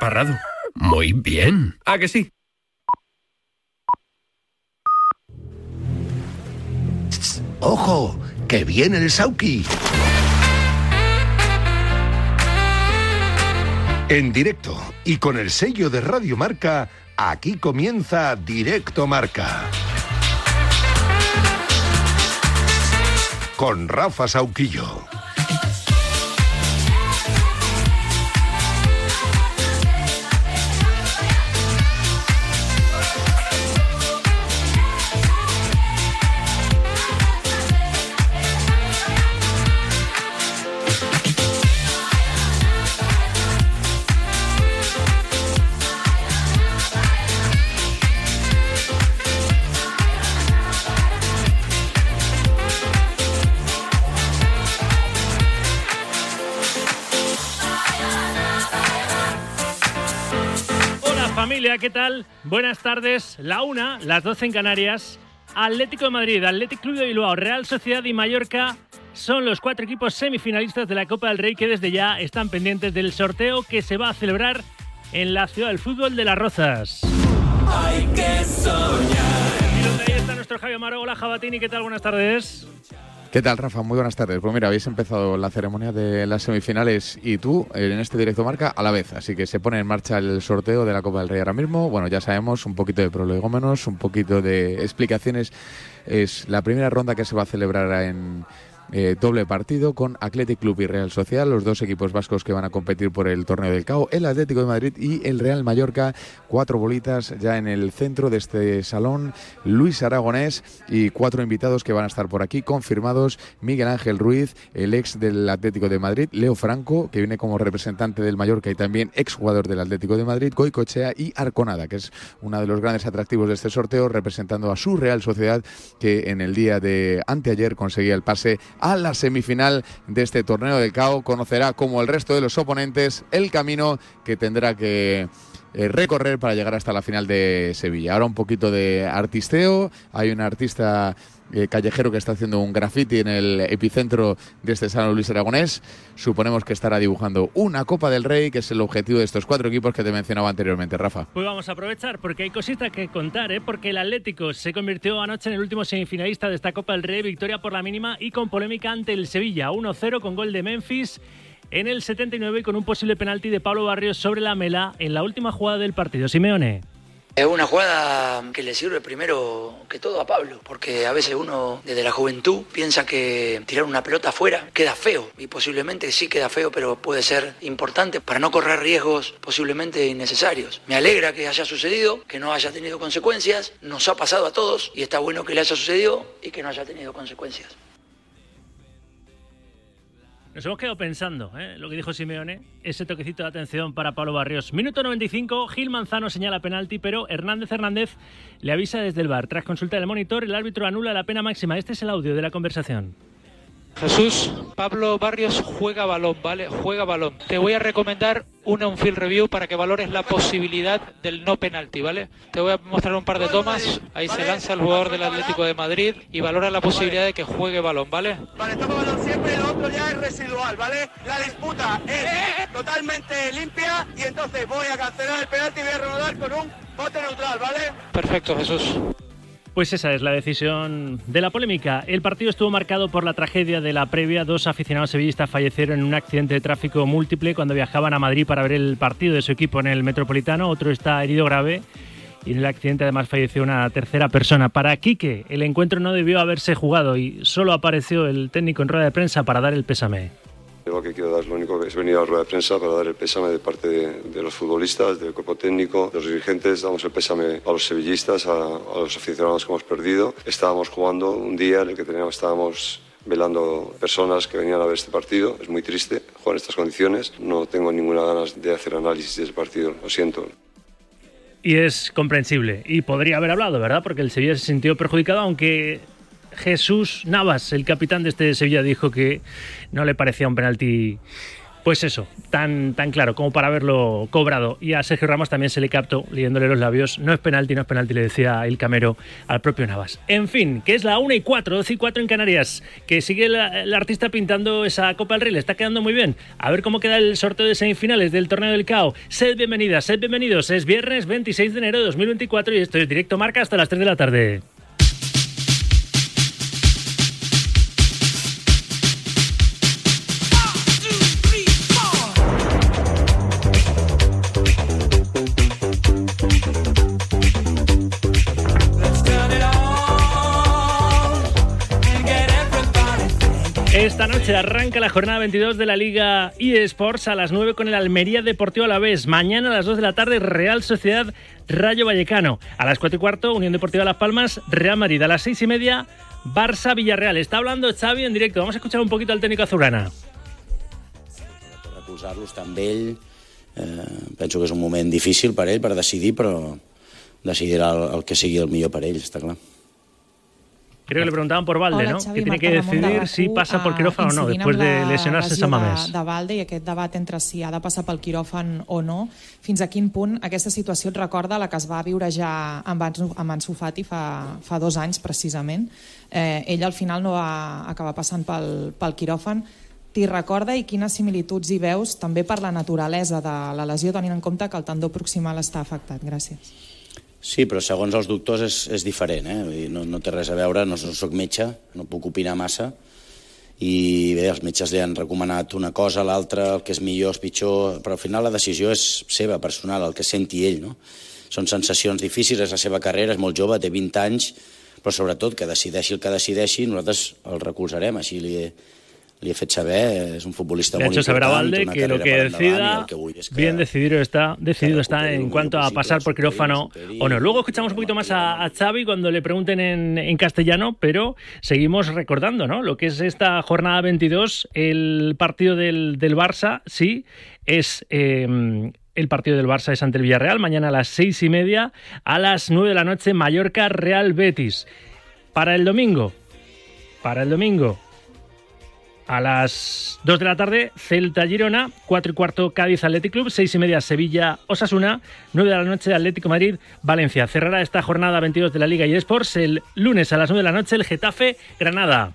Parrado. Muy bien. ¿A que sí? ¡Ojo! ¡Que viene el Sauki! En directo y con el sello de Radio Marca, aquí comienza Directo Marca. Con Rafa Sauquillo. ¿Qué tal? Buenas tardes. La una, las 12 en Canarias. Atlético de Madrid, Atlético Club de Bilbao, Real Sociedad y Mallorca son los cuatro equipos semifinalistas de la Copa del Rey que desde ya están pendientes del sorteo que se va a celebrar en la ciudad del fútbol de Las Rozas. Hay que soñar. Y donde ahí está nuestro Javier Amaro. Hola Jabatini, ¿qué tal? Buenas tardes. ¿Qué tal, Rafa? Muy buenas tardes. Pues mira, habéis empezado la ceremonia de las semifinales y tú en este directo marca a la vez. Así que se pone en marcha el sorteo de la Copa del Rey ahora mismo. Bueno, ya sabemos un poquito de prolegómenos, un poquito de explicaciones. Es la primera ronda que se va a celebrar en eh, doble partido con Athletic Club y Real Social, los dos equipos vascos que van a competir por el torneo del CAO, el Atlético de Madrid y el Real Mallorca. Cuatro bolitas ya en el centro de este salón. Luis Aragonés y cuatro invitados que van a estar por aquí confirmados. Miguel Ángel Ruiz, el ex del Atlético de Madrid, Leo Franco, que viene como representante del Mallorca y también ex jugador del Atlético de Madrid, Goicochea y Arconada, que es uno de los grandes atractivos de este sorteo, representando a su Real Sociedad, que en el día de anteayer conseguía el pase a la semifinal de este torneo del CAO. Conocerá, como el resto de los oponentes, el camino que tendrá que eh, recorrer para llegar hasta la final de Sevilla. Ahora un poquito de artisteo. Hay un artista eh, callejero que está haciendo un graffiti en el epicentro de este San Luis Aragonés. Suponemos que estará dibujando una Copa del Rey, que es el objetivo de estos cuatro equipos que te mencionaba anteriormente, Rafa. Pues vamos a aprovechar porque hay cositas que contar, ¿eh? porque el Atlético se convirtió anoche en el último semifinalista de esta Copa del Rey, victoria por la mínima y con polémica ante el Sevilla, 1-0 con gol de Memphis en el 79 y con un posible penalti de Pablo Barrios sobre la mela en la última jugada del partido. Simeone. Es una jugada que le sirve primero que todo a Pablo, porque a veces uno desde la juventud piensa que tirar una pelota afuera queda feo y posiblemente sí queda feo, pero puede ser importante para no correr riesgos posiblemente innecesarios. Me alegra que haya sucedido, que no haya tenido consecuencias, nos ha pasado a todos y está bueno que le haya sucedido y que no haya tenido consecuencias. Nos hemos quedado pensando, ¿eh? lo que dijo Simeone, ese toquecito de atención para Pablo Barrios. Minuto 95, Gil Manzano señala penalti, pero Hernández Hernández le avisa desde el bar. Tras consulta del monitor, el árbitro anula la pena máxima. Este es el audio de la conversación. Jesús, Pablo Barrios juega balón, ¿vale? Juega balón. Te voy a recomendar una un field review para que valores la posibilidad del no penalti, ¿vale? Te voy a mostrar un par de tomas. Ahí se lanza el jugador del Atlético de Madrid y valora la posibilidad de que juegue balón, ¿vale? Vale, toma balón siempre, lo otro ya es residual, ¿vale? La disputa es totalmente limpia y entonces voy a cancelar el penalti y voy a reanudar con un bote neutral, ¿vale? Perfecto, Jesús. Pues esa es la decisión de la polémica. El partido estuvo marcado por la tragedia de la previa. Dos aficionados sevillistas fallecieron en un accidente de tráfico múltiple cuando viajaban a Madrid para ver el partido de su equipo en el Metropolitano. Otro está herido grave y en el accidente además falleció una tercera persona. Para Quique, el encuentro no debió haberse jugado y solo apareció el técnico en rueda de prensa para dar el pésame. Lo que quiero dar, lo único que es venir a la rueda de prensa para dar el pésame de parte de, los futbolistas, del cuerpo técnico, de los dirigentes. Damos el pésame a los sevillistas, a, los aficionados que hemos perdido. Estábamos jugando un día en el que teníamos, estábamos velando personas que venían a ver este partido. Es muy triste jugar en estas condiciones. No tengo ninguna ganas de hacer análisis de ese partido, lo siento. Y es comprensible. Y podría haber hablado, ¿verdad? Porque el Sevilla se sintió perjudicado, aunque Jesús Navas, el capitán de este Sevilla, dijo que no le parecía un penalti pues eso, tan, tan claro como para haberlo cobrado. Y a Sergio Ramos también se le captó leyéndole los labios. No es penalti, no es penalti, le decía el camero al propio Navas. En fin, que es la 1 y 4, 12 y 4 en Canarias, que sigue el artista pintando esa Copa del Rey, le está quedando muy bien. A ver cómo queda el sorteo de semifinales del torneo del CAO. Sed bienvenidas, sed bienvenidos. Es viernes 26 de enero de 2024 y esto es directo marca hasta las 3 de la tarde. Esta noche arranca la jornada 22 de la Liga eSports a las 9 con el Almería Deportivo a la vez. Mañana a las 2 de la tarde Real Sociedad Rayo Vallecano. A las 4 y cuarto Unión Deportiva Las Palmas Real Madrid. A las 6 y media Barça Villarreal. Está hablando Xavi en directo. Vamos a escuchar un poquito al técnico azulgrana. Recolzar-los també ell. Eh, que és un moment difícil per ell per decidir, però decidirà el, el que sigui el millor per ell, està clar. Creo que le preguntaban por Valde, Hola, ¿no? Xavi, que tiene que de decidir RAC1, si pasa por eh, quirófano o no, amb de lesionarse San Mamés. De, de Valde i aquest debat entre si ha de passar pel quiròfan o no, fins a quin punt aquesta situació et recorda la que es va viure ja amb, amb Ansu Fati fa, fa dos anys, precisament. Eh, ell al final no va acabar passant pel, pel quiròfan. T'hi recorda i quines similituds hi veus també per la naturalesa de la lesió, tenint en compte que el tendó proximal està afectat? Gràcies. Sí, però segons els doctors és, és diferent, eh? Vull dir, no, no té res a veure, no, soc metge, no puc opinar massa, i bé, els metges li han recomanat una cosa, l'altra, el que és millor, és pitjor, però al final la decisió és seva, personal, el que senti ell, no? Són sensacions difícils, és la seva carrera, és molt jove, té 20 anys, però sobretot que decideixi el que decideixi, nosaltres el recolzarem, així li li he fet saber, és un futbolista molt hecho saber a Valde que lo que decida, que que bien decidido está, decidido está en cuanto a pasar por quirófano superi, o no. Luego escuchamos un poquito más a, a Xavi cuando le pregunten en, en castellano, pero seguimos recordando, ¿no? Lo que es esta jornada 22, el partido del, del Barça, sí, es... eh, el partido del Barça es ante el Villarreal, mañana a las seis y media, a las nueve de la noche, Mallorca, Real Betis. Para el domingo, para el domingo, a las 2 de la tarde, Celta Girona, 4 y cuarto Cádiz Athletic Club, 6 y media Sevilla Osasuna, 9 de la noche Atlético Madrid Valencia. Cerrará esta jornada 22 de la Liga y Sports el lunes a las 9 de la noche el Getafe Granada.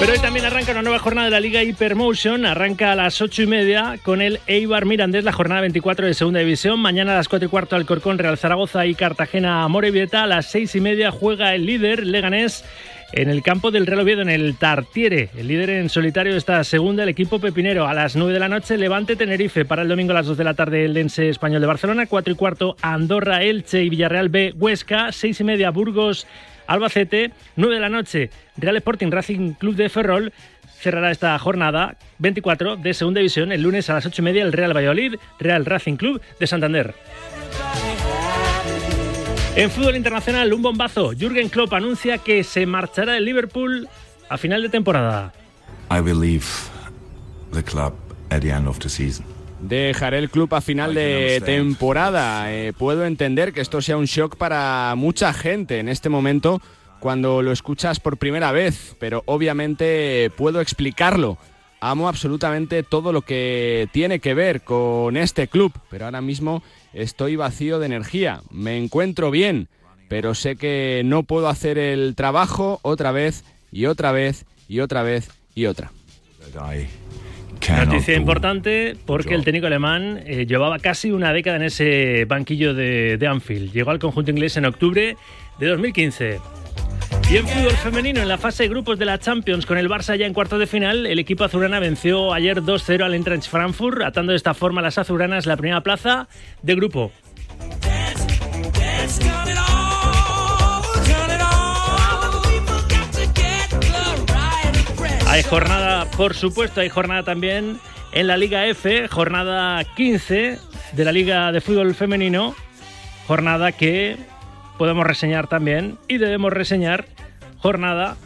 Pero hoy también arranca una nueva jornada de la Liga Hypermotion. Arranca a las 8 y media con el Eibar Mirandés, la jornada 24 de Segunda División. Mañana a las 4 y cuarto Alcorcón, Real Zaragoza y Cartagena Morevieta. A las 6 y media juega el líder Leganés en el campo del Real Oviedo, en el Tartiere. El líder en solitario de esta segunda, el equipo pepinero. A las 9 de la noche, Levante Tenerife. Para el domingo a las 2 de la tarde, el Dense Español de Barcelona. 4 y cuarto, Andorra, Elche y Villarreal B, Huesca. 6 y media, Burgos, Albacete. 9 de la noche, Real Sporting Racing Club de Ferrol. Cerrará esta jornada 24 de Segunda División el lunes a las 8 y media el Real Valladolid, Real Racing Club de Santander. En fútbol internacional, un bombazo. Jürgen Klopp anuncia que se marchará del Liverpool a final de temporada. I will leave the club at the end of the season. Dejaré el club a final de temporada. Eh, puedo entender que esto sea un shock para mucha gente en este momento cuando lo escuchas por primera vez, pero obviamente puedo explicarlo. Amo absolutamente todo lo que tiene que ver con este club, pero ahora mismo estoy vacío de energía. Me encuentro bien, pero sé que no puedo hacer el trabajo otra vez y otra vez y otra vez y otra. That I cannot Noticia do. importante porque el técnico alemán eh, llevaba casi una década en ese banquillo de, de Anfield. Llegó al conjunto inglés en octubre de 2015. Y en fútbol femenino, en la fase de grupos de la Champions, con el Barça ya en cuartos de final, el equipo azulgrana venció ayer 2-0 al Eintracht Frankfurt, atando de esta forma a las azulgranas la primera plaza de grupo. Hay jornada, por supuesto, hay jornada también en la Liga F, jornada 15 de la Liga de Fútbol Femenino, jornada que podemos reseñar también y debemos reseñar, jornada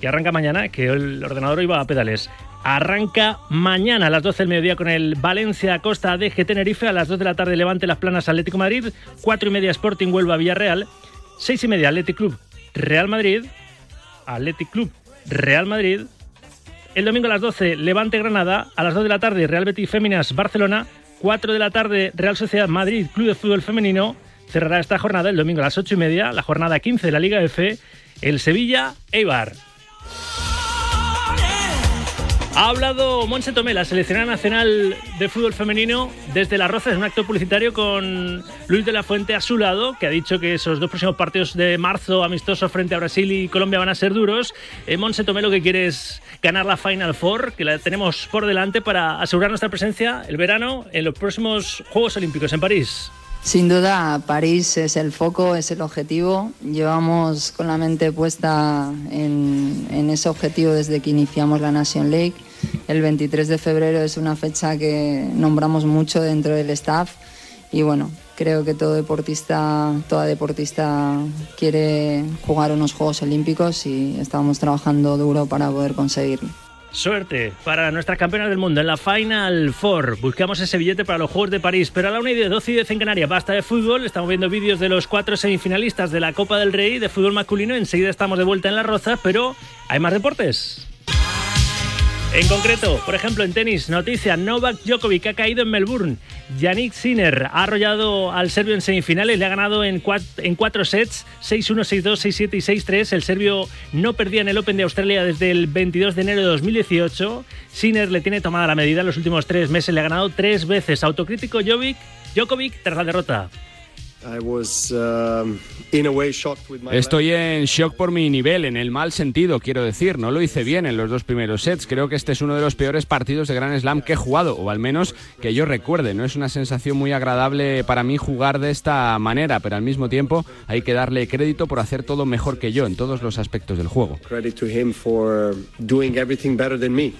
que arranca mañana, que el ordenador iba a pedales. Arranca mañana a las 12 del mediodía con el Valencia Costa de Tenerife, a las 2 de la tarde Levante Las Planas Atlético Madrid, 4 y media Sporting Huelva Villarreal, 6 y media Athletic Club Real Madrid, Athletic Club Real Madrid, el domingo a las 12 Levante Granada, a las 2 de la tarde Real Betis Féminas Barcelona, 4 de la tarde Real Sociedad Madrid Club de Fútbol Femenino, cerrará esta jornada el domingo a las 8 y media, la jornada 15 de la Liga F, el Sevilla Eibar. Ha hablado Monse Tomé, la seleccionada nacional de fútbol femenino, desde Las Rozas en un acto publicitario con Luis de la Fuente a su lado, que ha dicho que esos dos próximos partidos de marzo amistosos frente a Brasil y Colombia van a ser duros. Eh, Monse Tomé lo que quiere es ganar la Final Four, que la tenemos por delante para asegurar nuestra presencia el verano en los próximos Juegos Olímpicos en París. Sin duda, París es el foco, es el objetivo. Llevamos con la mente puesta en, ese objetivo desde que iniciamos la Nation League. El 23 de febrero es una fecha que nombramos mucho dentro del staff y bueno, creo que todo deportista, toda deportista quiere jugar unos Juegos Olímpicos y estamos trabajando duro para poder conseguirlo. Suerte para nuestras campeonas del mundo en la Final Four. Buscamos ese billete para los Juegos de París. Pero a la 1 y de 12 y 10 en Canarias, basta de fútbol. Estamos viendo vídeos de los cuatro semifinalistas de la Copa del Rey de fútbol masculino. Enseguida estamos de vuelta en la Roza, pero hay más deportes. En concreto, por ejemplo, en tenis, noticia, Novak Djokovic ha caído en Melbourne. Yannick Sinner ha arrollado al serbio en semifinales, le ha ganado en, cuatro, sets, 6-1, 6-2, 6-7 y 6-3. El serbio no perdía en el Open de Australia desde el 22 de enero de 2018. Sinner le tiene tomada la medida los últimos tres meses, le ha ganado tres veces. Autocrítico Jovic, Djokovic tras la derrota. Estoy en shock por mi nivel, en el mal sentido, quiero decir. No lo hice bien en los dos primeros sets. Creo que este es uno de los peores partidos de Grand Slam que he jugado, o al menos que yo recuerde. No es una sensación muy agradable para mí jugar de esta manera, pero al mismo tiempo hay que darle crédito por hacer todo mejor que yo en todos los aspectos del juego.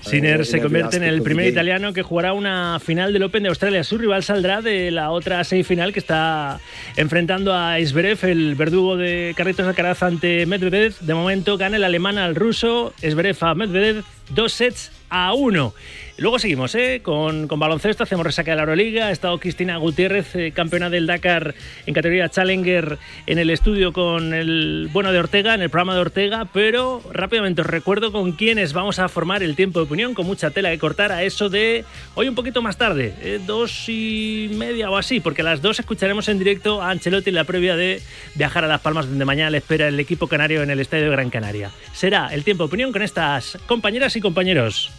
Sinner se convierte en el primer italiano que jugará una final del Open de Australia. Su rival saldrá de la otra semifinal que está enfrentando a Esberev, el verdugo de Carlitos Alcaraz ante Medvedev. De momento gana el alemán al ruso, Esberev a Medvedev, dos sets a uno. Luego seguimos ¿eh? con, baloncesto, hacemos resaca de la Euroliga. Ha estado Cristina Gutiérrez, eh, campeona del Dakar en categoría Challenger, en el estudio con el bueno de Ortega, en el programa de Ortega. Pero rápidamente os recuerdo con quiénes vamos a formar el tiempo de opinión, con mucha tela que cortar a eso de hoy un poquito más tarde, ¿eh? dos y media o así, porque a las dos escucharemos en directo a Ancelotti en la previa de viajar a Las Palmas, donde mañana le espera el equipo canario en el Estadio de Gran Canaria. Será el tiempo de opinión con estas compañeras y compañeros.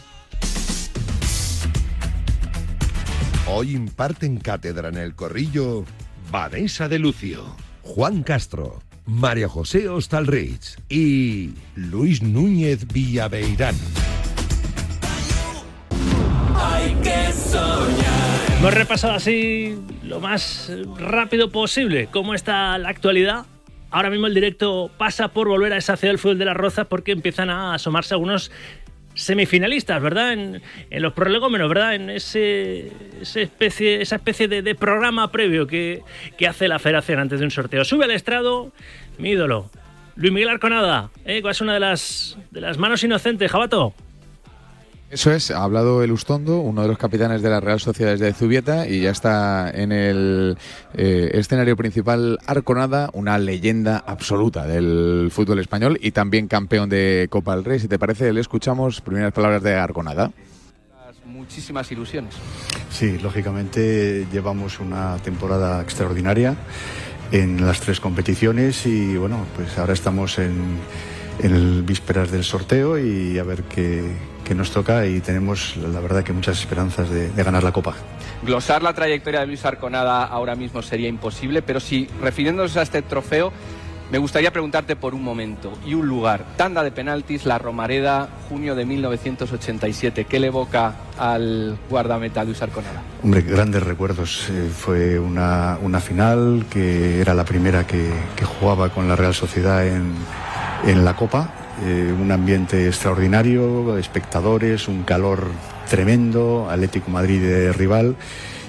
Hoy imparten cátedra en el corrillo Vanessa de Lucio, Juan Castro, María José Ostalrich y Luis Núñez Villaveirán. Hay que soñar. Hemos repasado así lo más rápido posible cómo está la actualidad. Ahora mismo el directo pasa por volver a esa ciudad del fútbol de las Rozas porque empiezan a asomarse algunos semifinalistas, ¿verdad? En, en los prolegómenos, ¿verdad? En ese, ese especie, esa especie de, programa previo que, que, hace la federación antes de un sorteo. Sube al estrado mi ídolo, Luis Miguel Arconada, ¿eh? es una de las, de las manos inocentes, Jabato. Eso es, ha hablado el Ustondo, uno de los capitanes de las Real Sociedades de Zubieta, y ya está en el eh, escenario principal Arconada, una leyenda absoluta del fútbol español y también campeón de Copa del Rey. Si te parece, le escuchamos primeras palabras de Arconada. Muchísimas ilusiones. Sí, lógicamente llevamos una temporada extraordinaria en las tres competiciones y bueno, pues ahora estamos en, en el vísperas del sorteo y a ver qué que nos toca y tenemos la verdad que muchas esperanzas de, de, ganar la Copa. Glosar la trayectoria de Luis Arconada ahora mismo sería imposible, pero si refiriéndonos a este trofeo, me gustaría preguntarte por un momento y un lugar. Tanda de penaltis, La Romareda, junio de 1987. ¿Qué le evoca al guardameta Luis Arconada? Hombre, grandes recuerdos. Eh, fue una, una, final que era la primera que, que jugaba con la Real Sociedad en, en la Copa eh, un ambiente extraordinario, espectadores, un calor tremendo, Atlético Madrid de rival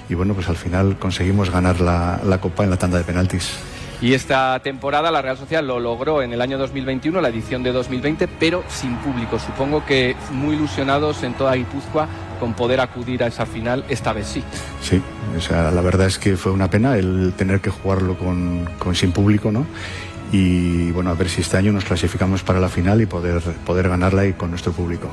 y bueno, pues al final conseguimos ganar la, la Copa en la tanda de penaltis. Y esta temporada la Real Sociedad lo logró en el año 2021, la edición de 2020, pero sin público. Supongo que muy ilusionados en toda Guipúzcoa con poder acudir a esa final, esta vez sí. Sí, o sea, la verdad es que fue una pena el tener que jugarlo con, con sin público, ¿no? Y bueno, a ver si este año nos clasificamos para la final y poder, poder ganarla y con nuestro público.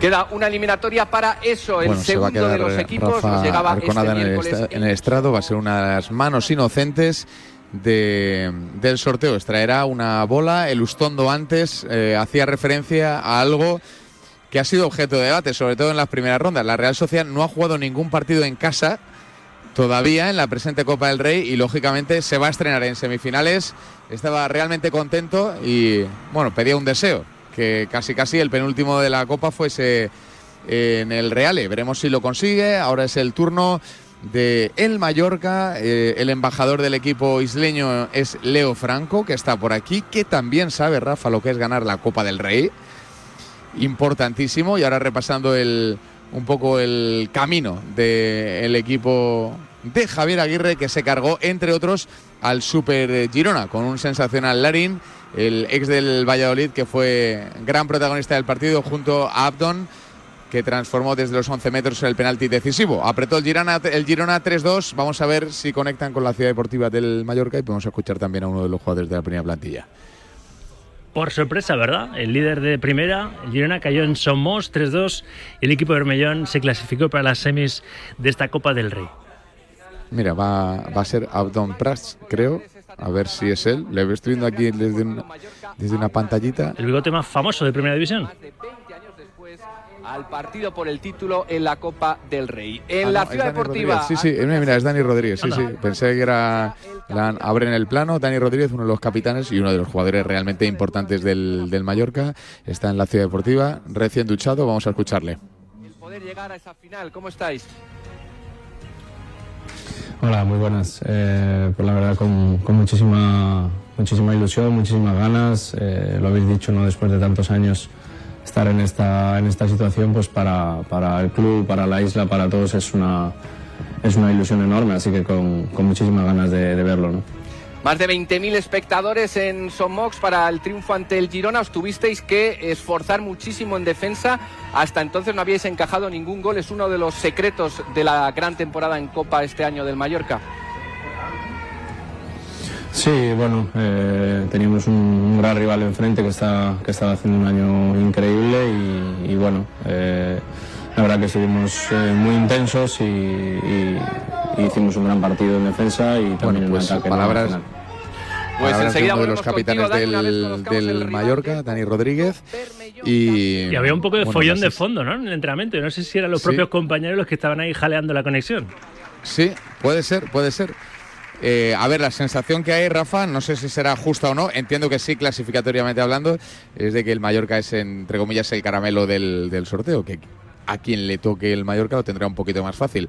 Queda una eliminatoria para eso. El Bueno, se va a segundo quedar de los equipos Rafa nos llegaba este Arconada en, el miércoles estra- en el estrado. Va a ser una de las manos inocentes de- del sorteo. Extraerá una bola. El Ustondo antes eh, hacía referencia a algo que ha sido objeto de debate, sobre todo en las primeras rondas. La Real Sociedad no ha jugado ningún partido en casa todavía en la presente Copa del Rey y lógicamente se va a estrenar en semifinales. Estaba realmente contento y bueno, pedía un deseo, que casi casi el penúltimo de la Copa fuese en el Reale. Veremos si lo consigue. Ahora es el turno de el Mallorca. Eh, el embajador del equipo isleño es Leo Franco, que está por aquí, que también sabe, Rafa, lo que es ganar la Copa del Rey. Importantísimo. Y ahora repasando el, un poco el camino del equipo de Javier Aguirre, que se cargó, entre otros, al Super Girona, con un sensacional Larín, el ex del Valladolid, que fue gran protagonista del partido, junto a Abdon que transformó desde los 11 metros el penalti decisivo. Apretó el Girona, el Girona 3-2. Vamos a ver si conectan con la ciudad deportiva del Mallorca y podemos escuchar también a uno de los jugadores de la primera plantilla. Por sorpresa, ¿verdad? El líder de primera, el Girona, cayó en Somos 3-2 y el equipo de Bermellón se clasificó para las semis de esta Copa del Rey. Mira, va, va a ser Abdon Prats, creo. A ver si es él. Le estoy viendo aquí desde, un- desde una pantallita. El bigote más famoso de Primera División. Al partido por el título en la Copa del Rey. En Ah, la no, Ciudad Deportiva. Rodríguez. Sí, sí, mira, mira, es Dani Rodríguez. Sí, sí. Pensé que era. La abren el plano. Dani Rodríguez, uno de los capitanes y uno de los jugadores realmente importantes del, del Mallorca. Está en la ciudad deportiva, recién duchado. Vamos a escucharle. Poder llegar a esa final, ¿cómo estáis? Hola, muy buenas. Eh, pues la verdad con, con muchísima, muchísima ilusión, muchísimas ganas. Eh, lo habéis dicho, ¿no? Después de tantos años estar en esta, en esta situación, pues para, para el club, para la isla, para todos es una, es una ilusión enorme. Así que con, con muchísimas ganas de, de verlo, ¿no? Más de 20.000 espectadores en Somox para el triunfo ante el Girona. Os tuvisteis que esforzar muchísimo en defensa. Hasta entonces no habíais encajado ningún gol. Es uno de los secretos de la gran temporada en Copa este año del Mallorca. Sí, bueno, eh, teníamos un, un gran rival enfrente que, está, que estaba haciendo un año increíble y, y bueno, eh, la verdad que estuvimos eh, muy intensos y, y- y hicimos un gran partido en defensa y también pues, en ataque. palabras- Al final. Pues Palabras de enseguida uno de los capitanes contigo, del, del. Mallorca, Dani Rodríguez. Y, Y había un poco de bueno, follón de fondo, ¿no? En el entrenamiento. No sé si eran los Sí. propios compañeros los que estaban ahí jaleando la conexión. Sí, puede ser, puede ser. Eh, a ver, la sensación que hay, Rafa, no sé si será justa o no, entiendo que sí, clasificatoriamente hablando, es de que el Mallorca es, entre comillas, el caramelo del, del sorteo, que a quien le toque el Mallorca lo tendrá un poquito más fácil.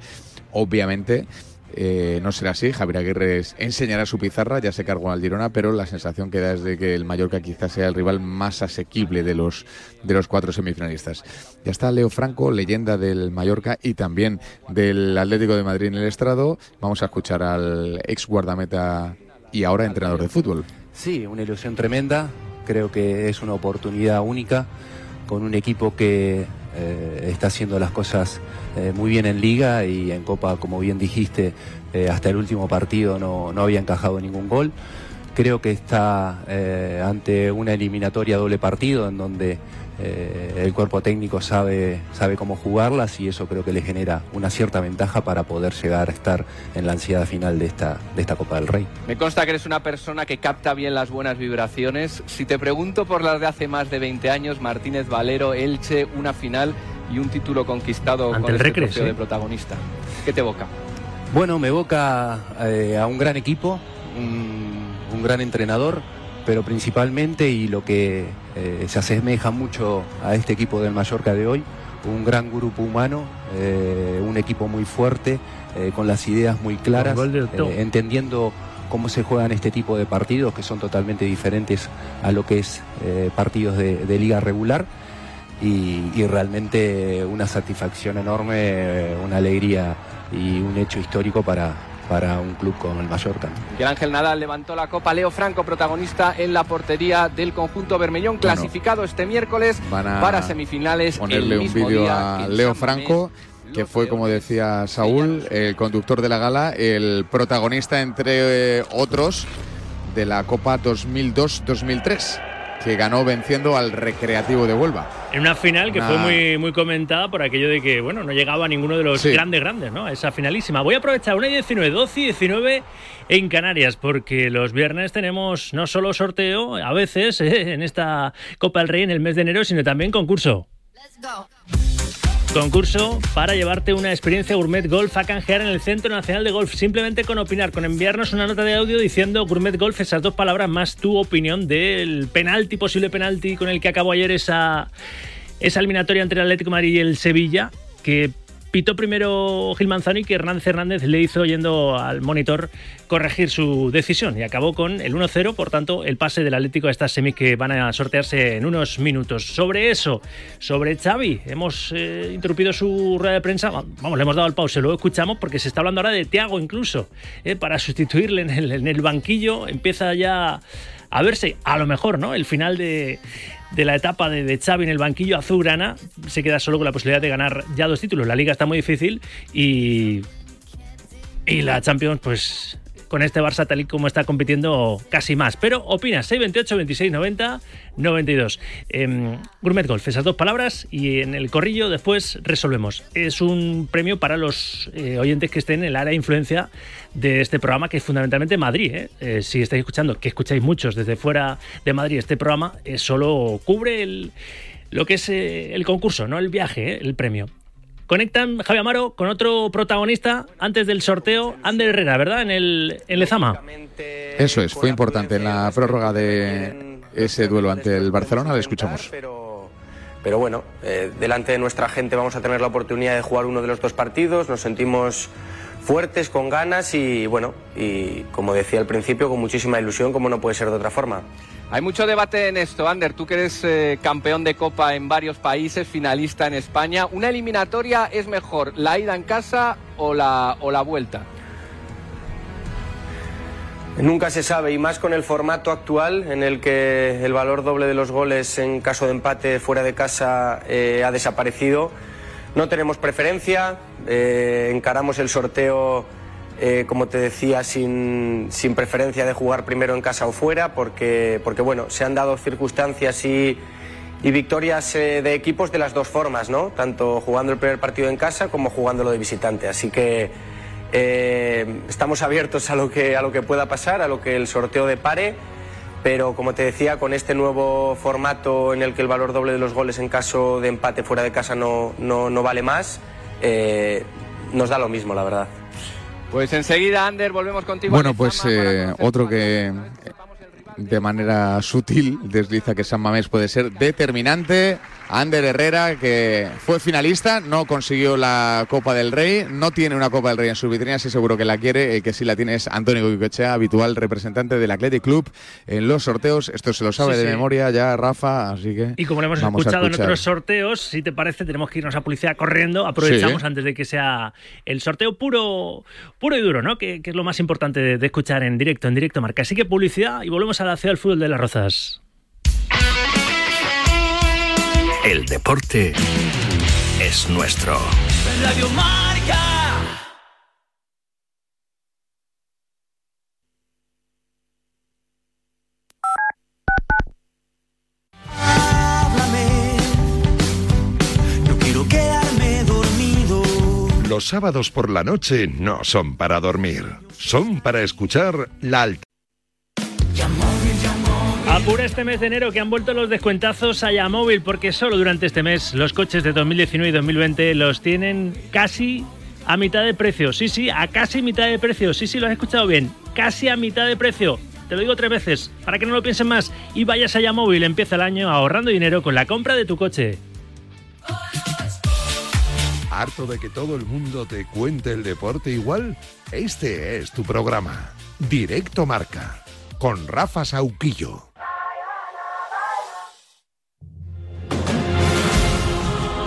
Obviamente eh, no será así, Javier Aguirre enseñará su pizarra, ya se cargó al Girona, pero la sensación que da es de que el Mallorca quizás sea el rival más asequible de los, de los cuatro semifinalistas. Ya está Leo Franco, leyenda del Mallorca y también del Atlético de Madrid en el estrado. Vamos a escuchar al ex guardameta y ahora entrenador de fútbol. Sí, una ilusión tremenda. Creo que es una oportunidad única con un equipo que eh, está haciendo las cosas eh, muy bien en liga y en Copa, como bien dijiste, eh, hasta el último partido no, no había encajado ningún gol. Creo que está ante una eliminatoria doble partido en donde eh, el cuerpo técnico sabe, sabe cómo jugarlas y eso creo que le genera una cierta ventaja para poder llegar a estar en la ansiedad final de esta, de esta Copa del Rey. Me consta que eres una persona que capta bien las buenas vibraciones. Si te pregunto por las de hace más de 20 años, Martínez Valero, Elche, una final y un título conquistado Ante con el este Recre, trofeo sí. de protagonista. ¿Qué te evoca? Bueno, me evoca eh, a un gran equipo, un, un gran entrenador, pero principalmente y lo que eh, se asemeja mucho a este equipo del Mallorca de hoy, un gran grupo humano, eh, un equipo muy fuerte, eh, con las ideas muy claras, eh, entendiendo cómo se juegan este tipo de partidos que son totalmente diferentes a lo que es partidos de, de liga regular. Y, y realmente una satisfacción enorme, una alegría y un hecho histórico para, para un club como el Mallorca. Y el Ángel Nadal levantó la copa. Leo Franco, protagonista en la portería del conjunto Bermellón, clasificado este miércoles para semifinales. Ponerle el un mismo vídeo día a Leo Franco. Que fue, como decía Saúl, el conductor de la gala, el protagonista, entre eh, otros, de la Copa 2002-2003, que ganó venciendo al Recreativo de Huelva. En una final que Una- fue muy, muy comentada por aquello de que, bueno, no llegaba ninguno de los Sí. grandes grandes, ¿no? Esa finalísima. Voy a aprovechar una y 19, 12 y 19 en Canarias, porque los viernes tenemos no solo sorteo, a veces, eh, en esta Copa del Rey en el mes de enero, sino también concurso. Concurso para llevarte una experiencia gourmet golf a canjear en el Centro Nacional de Golf. Simplemente con opinar, con enviarnos una nota de audio diciendo gourmet golf, esas dos palabras más tu opinión del penalti, posible penalti con el que acabó ayer esa, esa eliminatoria entre el Atlético de Madrid y el Sevilla, que pitó primero Gil Manzano y que Hernández Hernández le hizo yendo al monitor corregir su decisión y acabó con el 1-0, por tanto el pase del Atlético a estas semis que van a sortearse en unos minutos. Sobre eso, sobre Xavi, hemos eh, interrumpido su rueda de prensa, vamos, le hemos dado el pause, luego escuchamos porque se está hablando ahora de Tiago incluso, eh, para sustituirle en el, en el banquillo, empieza ya a verse, a lo mejor, ¿no? El final de, de la etapa de, de Xavi en el banquillo azulgrana se queda solo con la posibilidad de ganar ya dos títulos. La liga está muy difícil y, y la Champions, pues con este Barça tal y como está compitiendo casi más. Pero opina 628, 26, 90, 92. Em, Gourmet Golf, esas dos palabras y en el corrillo después resolvemos. Es un premio para los eh, oyentes que estén en el área de influencia de este programa, que es fundamentalmente Madrid. ¿eh? Eh, si estáis escuchando, que escucháis muchos desde fuera de Madrid, este programa eh, solo cubre el, lo que es eh, el concurso, no el viaje, eh, el premio. Conectan Javi Amaro con otro protagonista antes del sorteo, Ander Herrera, ¿verdad? En el en Lezama. Eso es, fue importante en la prórroga de ese duelo ante el Barcelona. Le escuchamos. Pero bueno, eh, delante de nuestra gente vamos a tener la oportunidad de jugar uno de los dos partidos. Nos sentimos fuertes, con ganas y bueno, y como decía al principio, con muchísima ilusión, como no puede ser de otra forma. Hay mucho debate en esto, Ander. Tú que eres eh, campeón de Copa en varios países, finalista en España. ¿Una eliminatoria es mejor, la ida en casa o la, o la vuelta? Nunca se sabe, y más con el formato actual en el que el valor doble de los goles en caso de empate fuera de casa eh, ha desaparecido. No tenemos preferencia, eh, encaramos el sorteo, eh, como te decía, sin, sin preferencia de jugar primero en casa o fuera, porque, porque bueno, se han dado circunstancias y, y victorias eh, de equipos de las dos formas, ¿no? Tanto jugando el primer partido en casa como jugándolo de visitante. Así que eh, estamos abiertos a lo, que, a lo que pueda pasar, a lo que el sorteo depare, pero como te decía, con este nuevo formato en el que el valor doble de los goles en caso de empate fuera de casa no, no, no vale más, nos da lo mismo, la verdad. Pues enseguida, Ander, volvemos contigo. Bueno, pues eh, otro que de manera sutil desliza que San Mamés puede ser determinante. Ander Herrera, que fue finalista, no consiguió la Copa del Rey, no tiene una Copa del Rey en su vitrina, sí seguro que la quiere, el que sí la tiene es Antonio Guicochea, habitual representante del Athletic Club en los sorteos. Esto se lo sabe Sí, de sí. memoria ya Rafa, así que Y como lo hemos escuchado en otros sorteos, si te parece, tenemos que irnos a publicidad corriendo. Aprovechamos Sí. antes de que sea el sorteo puro, puro y duro, ¿no? Que, que es lo más importante de, de escuchar en directo, en directo marca. Así que publicidad y volvemos a la ciudad del fútbol de las Rozas. El deporte es nuestro. Radio Marca. Háblame. No quiero quedarme dormido. Los sábados por la noche no son para dormir, son para escuchar la alta. Apura este mes de enero que han vuelto los descuentazos a Yamóvil porque solo durante este mes los coches de 2019 y 2020 los tienen casi a mitad de precio. Sí, sí, a casi mitad de precio. Sí, sí, lo has escuchado bien. Casi a mitad de precio. Te lo digo tres veces para que no lo piensen más y vayas a Yamóvil. Empieza el año ahorrando dinero con la compra de tu coche. ¿Harto de que todo el mundo te cuente el deporte igual? Este es tu programa. Directo Marca. Con Rafa Sauquillo.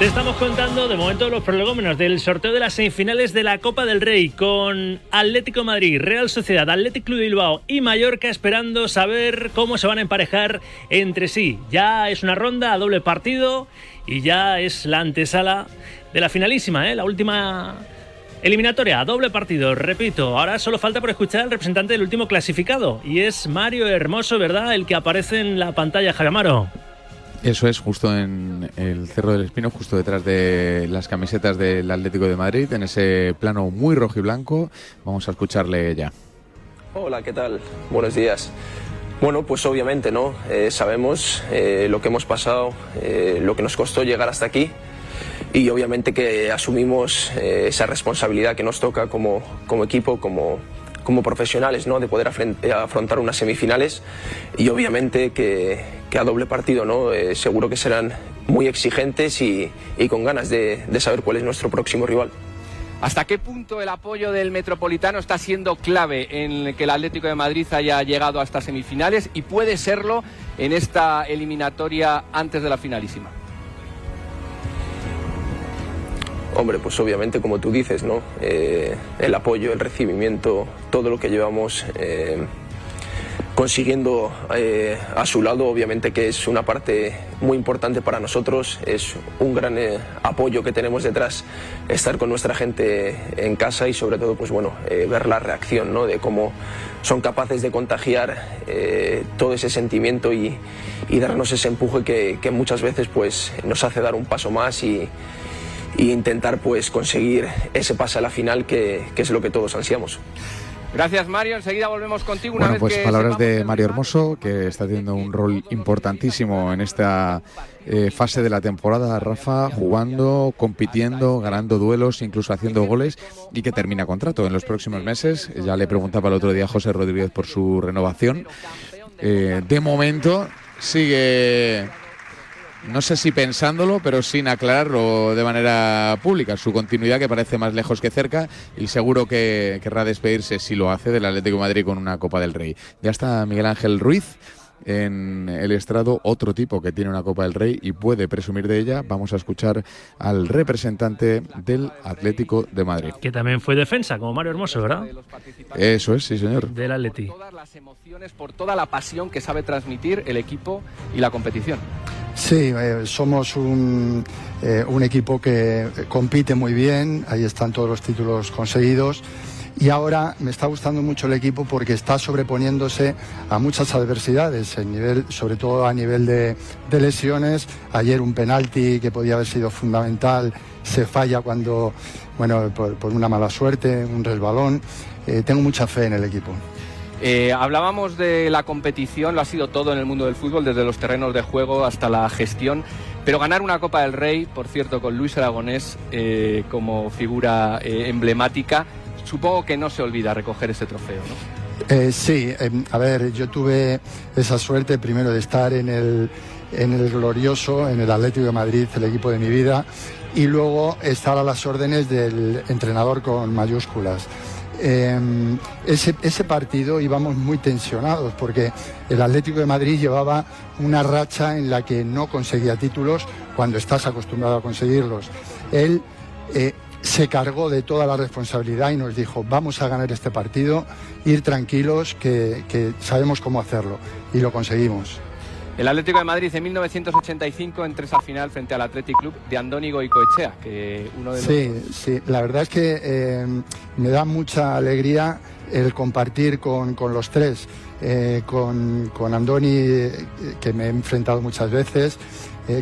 Te estamos contando de momento los prolegómenos del sorteo de las semifinales de la Copa del Rey con Atlético Madrid, Real Sociedad, Atlético Club de Bilbao y Mallorca esperando saber cómo se van a emparejar entre sí. Ya es una ronda a doble partido y ya es la antesala de la finalísima, ¿eh? la última eliminatoria a doble partido. Repito, ahora solo falta por escuchar al representante del último clasificado y es Mario Hermoso, ¿verdad? El que aparece en la pantalla, Javier eso es, justo en el Cerro del Espino, justo detrás de las camisetas del Atlético de Madrid, en ese plano muy rojo y blanco. Vamos a escucharle ya. Hola, ¿qué tal? Buenos días. Bueno, pues obviamente, ¿no? Eh, sabemos eh, lo que hemos pasado, eh, lo que nos costó llegar hasta aquí y obviamente que asumimos esa responsabilidad que nos toca como, como equipo, como, como profesionales, ¿no? De poder afrontar unas semifinales y obviamente que, a doble partido, ¿no? Eh, seguro que serán muy exigentes y, con ganas de, de saber cuál es nuestro próximo rival. ¿Hasta qué punto el apoyo del Metropolitano está siendo clave en que el Atlético de Madrid haya llegado a estas semifinales y puede serlo en esta eliminatoria antes de la finalísima? Hombre, pues obviamente, como tú dices, ¿no? Eh, el apoyo, el recibimiento, todo lo que llevamos eh, consiguiendo eh, a su lado, obviamente que es una parte muy importante para nosotros, es un gran apoyo que tenemos detrás, estar con nuestra gente en casa y sobre todo, pues bueno, ver la reacción, ¿no? De cómo son capaces de contagiar todo ese sentimiento y, darnos ese empuje que, que muchas veces pues nos hace dar un paso más y y intentar pues conseguir ese pase a la final que, que es lo que todos ansiamos. Gracias Mario, enseguida volvemos contigo una bueno, pues palabras de Mario Hermoso, que está teniendo un rol importantísimo en esta eh, fase de la temporada, Rafa, jugando, compitiendo, ganando duelos, incluso haciendo goles y que termina contrato en los próximos meses. Ya le preguntaba el otro día a José Rodríguez por su renovación. Eh, de momento sigue no sé si pensándolo, pero sin aclararlo de manera pública. Su continuidad que parece más lejos que cerca y seguro que querrá despedirse, si lo hace, del Atlético de Madrid con una Copa del Rey. Ya está Miguel Ángel Ruiz en el estrado otro tipo que tiene una Copa del Rey y puede presumir de ella. Vamos a escuchar al representante del Atlético de Madrid. Que también fue defensa, como Mario Hermoso, ¿verdad? Eso es, sí, señor. Del Atleti. Todas las emociones, por toda la pasión que sabe transmitir el equipo y la competición. Sí, eh, somos un, eh, un equipo que compite muy bien, ahí están todos los títulos conseguidos y ahora me está gustando mucho el equipo porque está sobreponiéndose a muchas adversidades, nivel, sobre todo a nivel de, lesiones. Ayer un penalti que podía haber sido fundamental se falla cuando, bueno, por, una mala suerte, un resbalón. Eh, tengo mucha fe en el equipo. Eh, hablábamos de la competición, lo ha sido todo en el mundo del fútbol, desde los terrenos de juego hasta la gestión. Pero ganar una Copa del Rey, por cierto, con Luis Aragonés eh, como figura emblemática, supongo que no se olvida recoger ese trofeo, ¿no? Eh, sí, em, a ver, yo tuve esa suerte primero de estar en el, en el glorioso, en el Atlético de Madrid, el equipo de mi vida, y luego estar a las órdenes del entrenador con mayúsculas. Em, ese, ese, partido íbamos muy tensionados porque el Atlético de Madrid llevaba una racha en la que no conseguía títulos cuando estás acostumbrado a conseguirlos. Él eh, se cargó de toda la responsabilidad y nos dijo, vamos a ganar este partido, ir tranquilos, que, sabemos cómo hacerlo. Y lo conseguimos. El Atlético de Madrid en 1985 entra esa final frente al Athletic Club de Andónigo y Coechea, que uno de Sí, sí, la verdad es que eh, me da mucha alegría el compartir con, los tres, eh, con, con, Andoni, eh, que me he enfrentado muchas veces,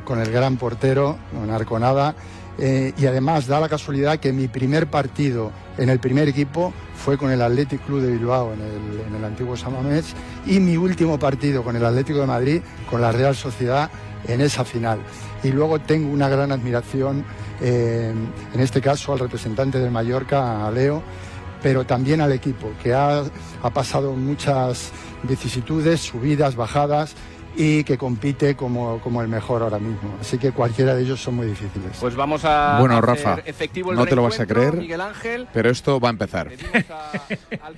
con el gran portero, con Arconada, eh, y además da la casualidad que mi primer partido en el primer equipo fue con el Athletic Club de Bilbao en el, en el antiguo Samamés y mi último partido con el Atlético de Madrid con la Real Sociedad en esa final. Y luego tengo una gran admiración, eh, en este caso al representante del Mallorca, a Leo, pero también al equipo, que ha, ha pasado muchas vicisitudes, subidas, bajadas, y que compite como, como el mejor ahora mismo. Así que cualquiera de ellos son muy difíciles. Pues vamos a Bueno, hacer Rafa, efectivo el no te lo vas a creer, Miguel Ángel. pero esto va a empezar.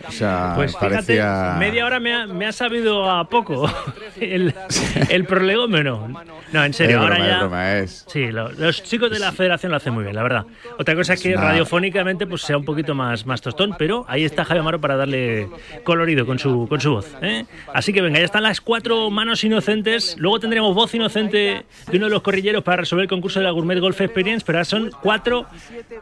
O sea, Pues fíjate, media hora me ha, me ha sabido a poco el, el prolegómeno. No, en serio, Es ahora broma, es ya. broma, es- Sí, lo- los chicos de la federación lo hacen muy bien, la verdad. Otra cosa es que radiofónicamente pues sea un poquito más, más tostón, pero ahí está Javier Amaro para darle colorido con su, con su voz. ¿eh? Así que venga, ya están las cuatro manos inocentes. Luego tendremos voz inocente de uno de los corrilleros para resolver el concurso de la Gourmet Golf Experience, pero ahora son cuatro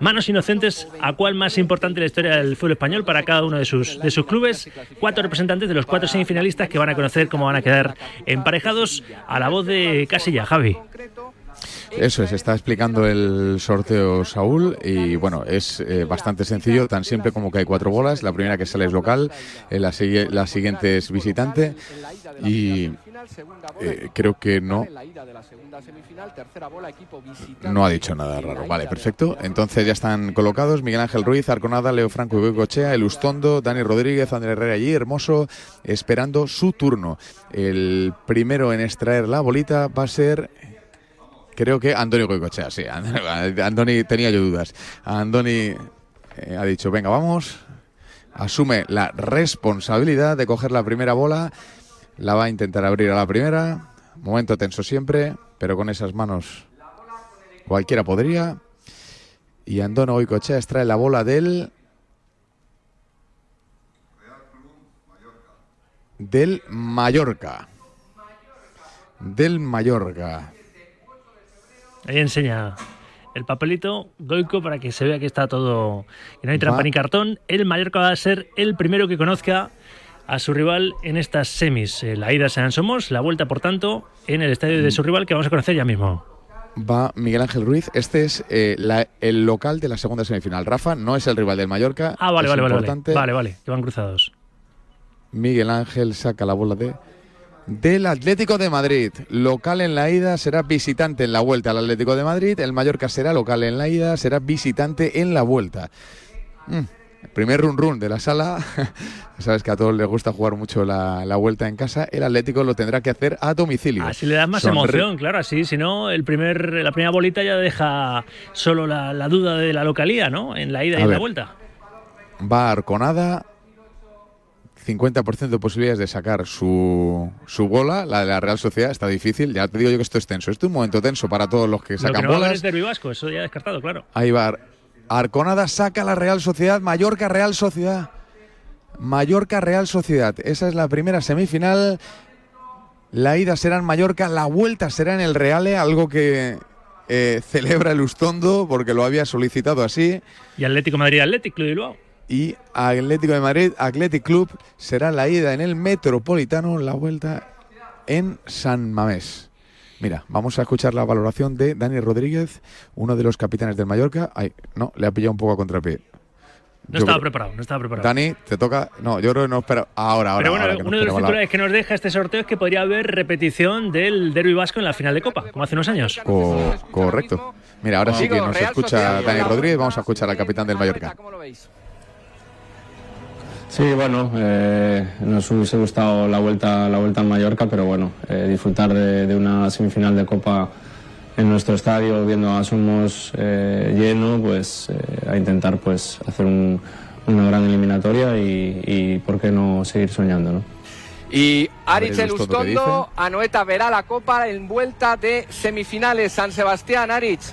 manos inocentes, a cuál más importante la historia del fútbol español para cada uno de sus, de sus clubes. Cuatro representantes de los cuatro semifinalistas que van a conocer cómo van a quedar emparejados a la voz de Casilla, Javi. Eso es, está explicando el sorteo Saúl y bueno, es eh, bastante sencillo, tan simple como que hay cuatro bolas, la primera que sale es local, eh, la, la siguiente es visitante y eh, creo que no, no ha dicho nada raro. Vale, perfecto. Entonces ya están colocados Miguel Ángel Ruiz, Arconada, Leo Franco y Goicochea, El Ustondo, Dani Rodríguez, Andrés Herrera allí, Hermoso, esperando su turno. El primero en extraer la bolita va a ser Creo que Antonio Goicochea, sí. Andoni tenía yo dudas. Andoni eh, ha dicho, venga, vamos. Asume la responsabilidad de coger la primera bola. La va a intentar abrir a la primera. Momento tenso siempre, pero con esas manos cualquiera podría. Y Antonio Goicochea extrae la bola del... Del Mallorca. Del Mallorca. Ahí enseña el papelito Goico para que se vea que está todo y no hay Va. trampa ni cartón. El Mallorca va a ser el primero que conozca a su rival en estas semis. Eh, La ida será en Somos, la vuelta, por tanto, en el estadio de su rival que vamos a conocer ya mismo. va Miguel Ángel Ruiz. Este es eh, la- el local de la segunda semifinal. Rafa no es el rival del Mallorca. Ah, vale, vale, vale, vale. Vale, vale, que van cruzados. Miguel Ángel saca la bola de del Atlético de Madrid. Local en la ida, será visitante en la vuelta al Atlético de Madrid. El Mallorca será local en la ida, será visitante en la vuelta. Mm, Primer run run de la sala. Sabes que a todos les gusta jugar mucho la, la vuelta en casa. El Atlético lo tendrá que hacer a domicilio. Así le das más Sonri- emoción, claro, así, si no, el primer, la primera bolita ya deja solo la, la duda de la localía, ¿no? En la ida A y en la vuelta. Va Arconada. 50% de posibilidades de sacar su, su bola, la de la Real Sociedad, está difícil. Ya te digo yo que esto es tenso. Esto es un momento tenso para todos los que Lo que sacan no va a haber bolas. es vasco, eso ya descartado, claro. Ahí va. Ar- Arconada saca la Real Sociedad, Mallorca Real Sociedad. Mallorca Real Sociedad. Esa es la primera semifinal. La ida será en Mallorca, la vuelta será en el Reale, algo que eh, celebra el Ustondo porque lo había solicitado así. Y Atlético de Madrid, Atlético Club de Bilbao. Y Atlético de Madrid, Athletic Club, será la ida en el Metropolitano, la vuelta en San Mamés. Mira, vamos a escuchar la valoración de Dani Rodríguez, uno de los capitanes del Mallorca. Ay, no, le ha pillado un poco a contrapié. No Yo estaba creo- preparado, no estaba preparado. Dani, te toca. No, yo creo que no espera. Ahora, ahora. Pero bueno, ahora uno de los la- titulares que nos deja este sorteo es que podría haber repetición del derbi vasco en la final de Copa, como hace unos años. Co- correcto. Mira, ahora sí que nos escucha. Dani Rodríguez. Vamos a escuchar al capitán del Mallorca. Sí, bueno, eh, nos hubiese gustado la vuelta, la vuelta en Mallorca, pero bueno, eh, disfrutar de, de una semifinal de Copa en nuestro estadio, viendo a Somos eh, lleno, pues eh, a intentar pues hacer un- una gran eliminatoria y, y por qué no seguir soñando, ¿no? Y Aritz ver, Lustondo, ¿qué Elustondo, Anoeta verá la Copa en vuelta de semifinales. San Sebastián, Aritz.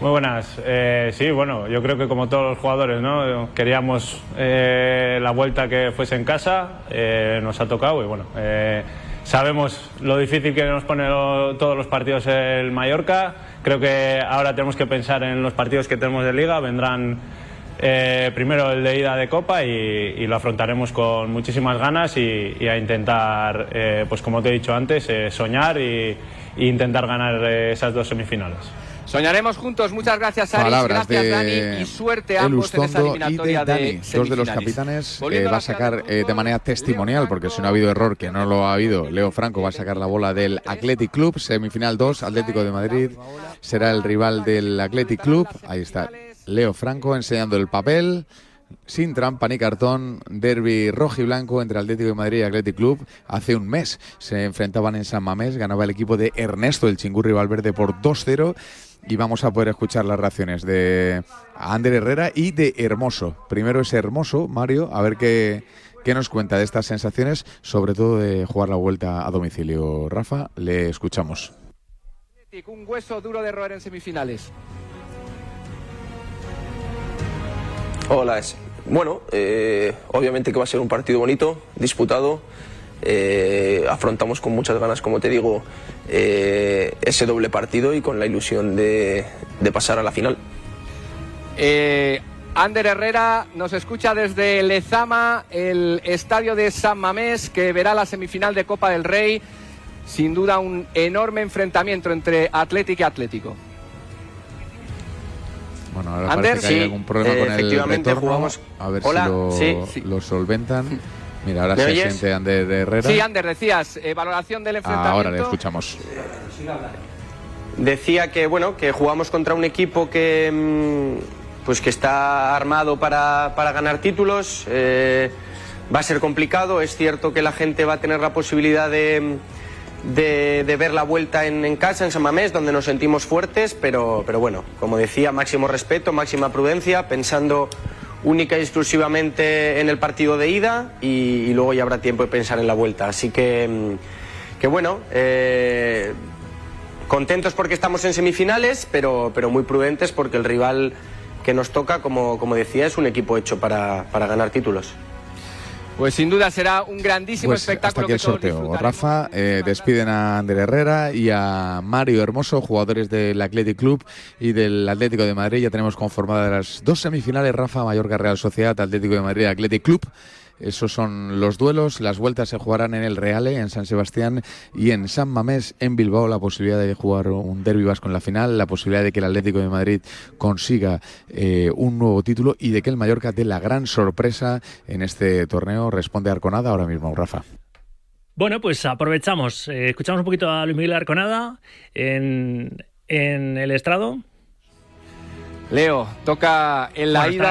Muy buenas. Eh, sí, bueno, yo creo que como todos los jugadores, ¿no? Queríamos eh, la vuelta que fuese en casa, eh, nos ha tocado y bueno, eh, sabemos lo difícil que nos pone todos los partidos el Mallorca. Creo que ahora tenemos que pensar en los partidos que tenemos de liga. Vendrán eh, primero el de ida de Copa y, lo afrontaremos con muchísimas ganas y, a intentar, eh, pues como te he dicho antes, soñar y, y intentar ganar esas dos semifinales. Soñaremos juntos. Muchas gracias, Aritz. Palabras gracias, Dani. Y suerte a ambos en esa Ustondo y de eliminatoria de, dos de los capitanes. eh, va a sacar eh, de manera testimonial, porque si no ha habido error, que no lo ha habido, Leo Franco va a sacar la bola del Athletic Club, semifinal 2, Atlético de Madrid será el rival del Athletic Club. Ahí está Leo Franco enseñando el papel. sin trampa ni cartón, derby rojo y blanco entre Atlético de Madrid y Athletic Club. Hace un mes se enfrentaban en San Mamés, ganaba el equipo de Ernesto, el chingurri Valverde, por 2-0. Y vamos a poder escuchar las reacciones de Ander Herrera y de Hermoso. Primero es Hermoso, Mario, a ver qué, qué nos cuenta de estas sensaciones, sobre todo de jugar la vuelta a domicilio. Rafa, le escuchamos. Un hueso duro de roer en semifinales. Hola, es- bueno, eh, obviamente que va a ser un partido bonito, disputado. Eh, afrontamos con muchas ganas, como te digo, eh, ese doble partido y con la ilusión de, de pasar a la final. Eh, Ander Herrera nos escucha desde Lezama, el estadio de San Mamés, que verá la semifinal de Copa del Rey. Sin duda un enorme enfrentamiento entre Atlético y Atlético. Bueno, ahora Ander, parece que hay algún problema eh, con el efectivamente retorno. jugamos- A ver Hola, si lo, sí, sí. lo solventan. Mira, ahora ¿Me se oyes? siente Ander Herrera. Sí, Ander, decías, eh, valoración del enfrentamiento. Ahora le escuchamos. Decía que bueno que jugamos contra un equipo que mm, pues que está armado para, para ganar títulos. eh, va a ser complicado. Es cierto que la gente va a tener la posibilidad de, de- de ver la vuelta en, en casa, en San Mamés, donde nos sentimos fuertes, pero, pero bueno, como decía, máximo respeto, máxima prudencia, pensando única y exclusivamente en el partido de ida y, luego ya habrá tiempo de pensar en la vuelta. Así que, mm, que bueno, eh, contentos porque estamos en semifinales, pero, pero muy prudentes porque el rival que nos toca, como, como decía, es un equipo hecho para, para ganar títulos. Pues sin duda será un grandísimo Pues hasta espectáculo aquí el sorteo. Rafa, eh, despiden a Ander Herrera y a Mario Hermoso, jugadores del Athletic Club y del Atlético de Madrid. Ya tenemos conformadas las dos semifinales, Rafa, Mallorca Real Sociedad, Atlético de Madrid, Athletic Club. Esos son los duelos. Las vueltas se jugarán en el Reale, en San Sebastián y en San Mamés, en Bilbao. La posibilidad de jugar un derbi vasco en la final, la posibilidad de que el Atlético de Madrid consiga eh, un nuevo título y de que el Mallorca dé la gran sorpresa en este torneo. Responde Arconada ahora mismo, Rafa. Bueno, pues aprovechamos. eh, escuchamos un poquito a Luis Miguel Arconada en, en el estrado. Leo, toca en la Bueno, ida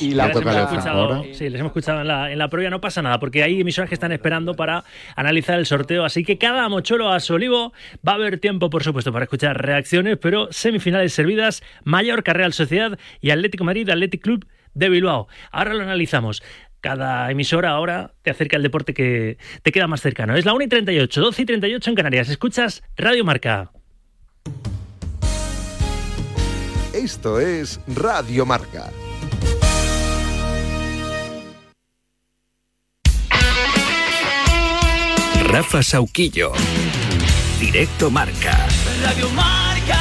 y la hemos toca escuchado, Sí, les hemos escuchado en la, en la previa, no pasa nada, porque hay emisoras que están esperando para analizar el sorteo, así que cada mocholo a su olivo va a haber tiempo, por supuesto, para escuchar reacciones, pero semifinales servidas, Mallorca Real Sociedad y Atlético Madrid, Athletic Club de Bilbao. Ahora lo analizamos. Cada emisora ahora te acerca el deporte que te queda más cercano. Es la 1 y 38, 12 y 38 en Canarias. Escuchas Radio Marca. Esto es Radio Marca. Rafa Sauquillo. Directo Marca. Radio Marca.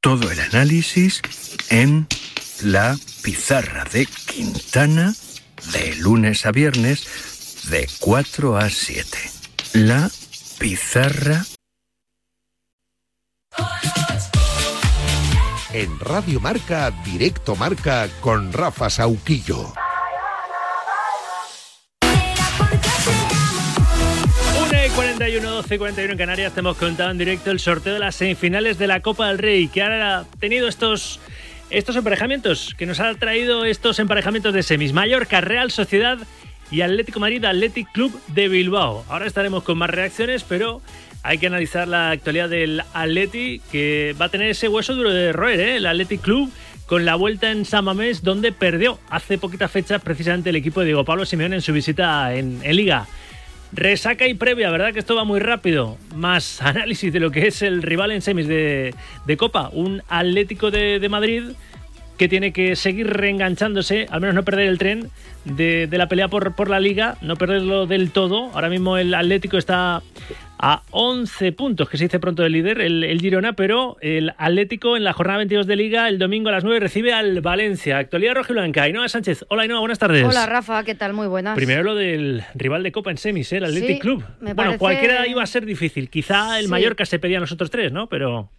Todo el análisis en la pizarra de Quintana de lunes a viernes de 4 a 7. La pizarra En Radio Marca, Directo Marca con Rafa Sauquillo. 1 y 41, 12 y 41 en Canarias, te hemos contado en directo el sorteo de las semifinales de la Copa del Rey, que ahora ha tenido estos, estos emparejamientos, que nos ha traído estos emparejamientos de semis. Mallorca, Real Sociedad y Atlético Madrid, Athletic Club de Bilbao. Ahora estaremos con más reacciones, pero hay que analizar la actualidad del Atleti, que va a tener ese hueso duro de roer, ¿eh? el Athletic Club con la vuelta en San Mamés, donde perdió hace poquitas fechas precisamente el equipo de Diego Pablo Simeone en su visita en, en Liga. Resaca y previa, ¿verdad? Que esto va muy rápido. Más análisis de lo que es el rival en semis de, de Copa. Un Atlético de, de Madrid que tiene que seguir reenganchándose, al menos no perder el tren de, de la pelea por, por la liga, no perderlo del todo. Ahora mismo el Atlético está a 11 puntos, que se dice pronto del líder, el, el Girona, pero el Atlético en la jornada 22 de liga, el domingo a las 9, recibe al Valencia. Actualidad rojiblanca. Ainhoa Sánchez. Hola, Ainhoa, buenas tardes. Hola Rafa, ¿qué tal? Muy buenas. Primero lo del rival de Copa en semis, ¿eh? el Athletic Sí, Club. me Bueno, parece- cualquiera iba a ser difícil. Quizá el Sí. Mallorca se pedía a nosotros tres, ¿no? Pero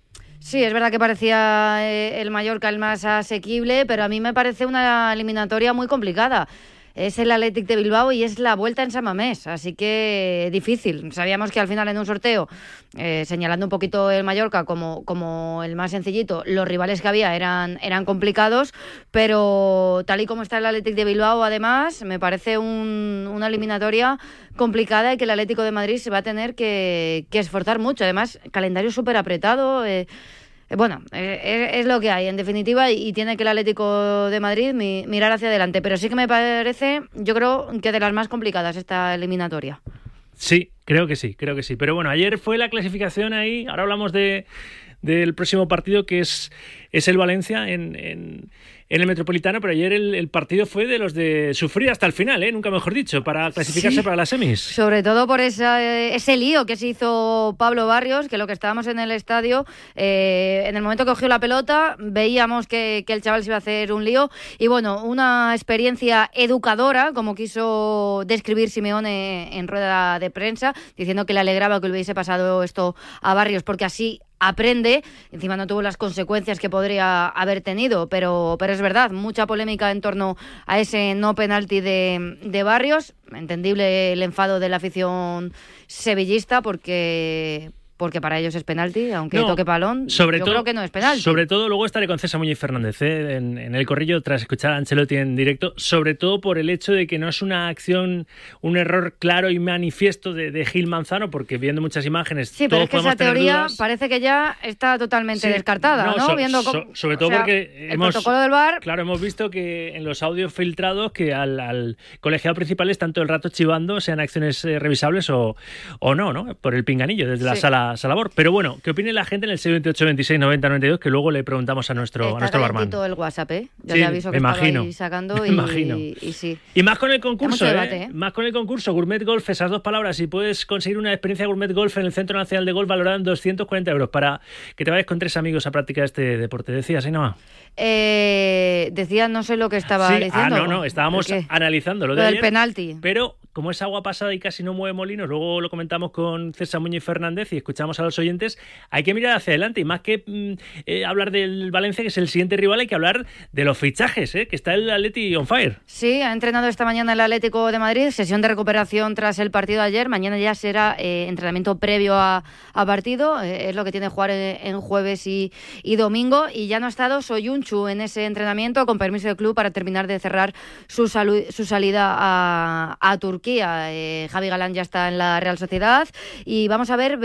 Sí, es verdad que parecía eh, el Mallorca el más asequible, pero a mí me parece una eliminatoria muy complicada. Es el Athletic de Bilbao y es la vuelta en San Mamés, así que difícil. Sabíamos que al final en un sorteo, eh, señalando un poquito el Mallorca como, como el más sencillito, los rivales que había eran, eran complicados, pero tal y como está el Athletic de Bilbao, además, me parece un- una eliminatoria complicada y que el Atlético de Madrid se va a tener que, esforzar mucho. Además, calendario súper apretado. eh, Bueno, eh, es, es lo que hay, en definitiva, y, tiene que el Atlético de Madrid mi- mirar hacia adelante. Pero sí que me parece, yo creo que de las más complicadas esta eliminatoria. Sí, creo que sí, creo que sí. Pero bueno, ayer fue la clasificación ahí. Ahora hablamos de, del próximo partido que es, es el Valencia en, en- en el Metropolitano, pero ayer el, el partido fue de los de sufrir hasta el final, ¿eh? nunca mejor dicho, para clasificarse Sí. para las semis. Sobre todo por esa, ese lío que se hizo Pablo Barrios, que lo que estábamos en el estadio, eh, en el momento que cogió la pelota, veíamos que, que el chaval se iba a hacer un lío. Y bueno, una experiencia educadora, como quiso describir Simeone en rueda de prensa, diciendo que le alegraba que hubiese pasado esto a Barrios, porque así aprende, encima no tuvo las consecuencias que podría haber tenido, pero, pero es verdad, mucha polémica en torno a ese no penalti de, de Barrios, entendible el enfado de la afición sevillista porque porque para ellos es penalti, aunque No, toque balón, sobre yo todo, creo que no es penalti. Sobre todo, luego estaré con César Muñoz Fernández ¿eh? en, en el corrillo tras escuchar a Ancelotti en directo, sobre todo por el hecho de que no es una acción, un error claro y manifiesto de, de Gil Manzano, porque viendo muchas imágenes, Sí, pero todos es que esa teoría parece que ya está totalmente Sí, descartada, ¿no? so- Viendo so- sobre o todo sea, porque el hemos, protocolo del VAR Claro, hemos visto que en los audios filtrados que al, al colegiado principal están todo el rato chivando, sean acciones eh, revisables o, o no, ¿no? Por el pinganillo desde la Salabor. Pero bueno, ¿qué opine la gente en el 628 26 90 92? Que luego le preguntamos a nuestro, a Está nuestro barman. calentito el WhatsApp, ¿eh? Sí, te aviso que me imagino. ahí sacando Me y, imagino. y sí. Y más con el concurso, ¿eh? debate, ¿eh? Más con el concurso, Gourmet Golf, esas dos palabras. Si puedes conseguir una experiencia Gourmet Golf en el Centro Nacional de Golf valorada en 240 euros para que te vayas con tres amigos a practicar este deporte. Decías, ¿sí, no? Eh, decía, no sé lo que estaba Sí, diciendo. ah, no, no, estábamos analizando lo, Lo de del ayer, penalti. Pero como es agua pasada y casi no mueve molinos, luego lo comentamos con César Muñoz Fernández y escuchamos a los oyentes, hay que mirar hacia adelante y más que mm, eh, hablar del Valencia, que es el siguiente rival, hay que hablar de los fichajes, ¿eh? que está el Atleti on fire. Sí, ha entrenado esta mañana el Atlético de Madrid, sesión de recuperación tras el partido de ayer. Mañana ya será eh, entrenamiento previo a, a partido, eh, es lo que tiene jugar en, en jueves y, y domingo. Y ya no ha estado Soyunchu en ese entrenamiento, con permiso del club para terminar de cerrar su, su salida a, a Turquía. Eh, Javi Galán ya está en la Real Sociedad. Y vamos a ver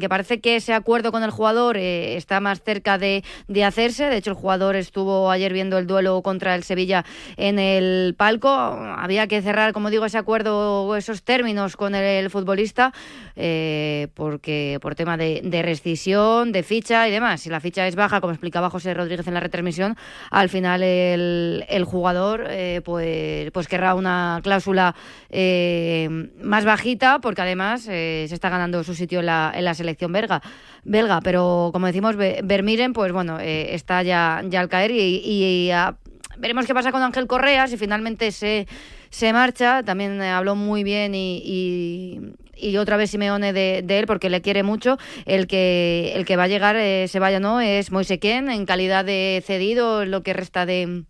Que parece que ese acuerdo con el jugador eh, está más cerca de, de hacerse. De hecho, el jugador estuvo ayer viendo el duelo contra el Sevilla en el palco. Había que cerrar, como digo, ese acuerdo esos términos con el, futbolista eh, porque por tema de, rescisión, de ficha y demás. Si la ficha es baja, como explicaba José Rodríguez en la retransmisión, al final el, jugador eh, pues, pues querrá una cláusula más bajita porque además se está ganando su sitio en la, en belga. belga. Pero como decimos, Vermiren, pues bueno, eh, está ya, ya al caer y, y, ah, veremos qué pasa con Ángel Correa, si finalmente se, se marcha. También eh, habló muy bien y, y, y otra vez Simeone de, de él porque le quiere mucho. El que, el que va a llegar, eh, se vaya no, es Moisequén en calidad de cedido, lo que resta de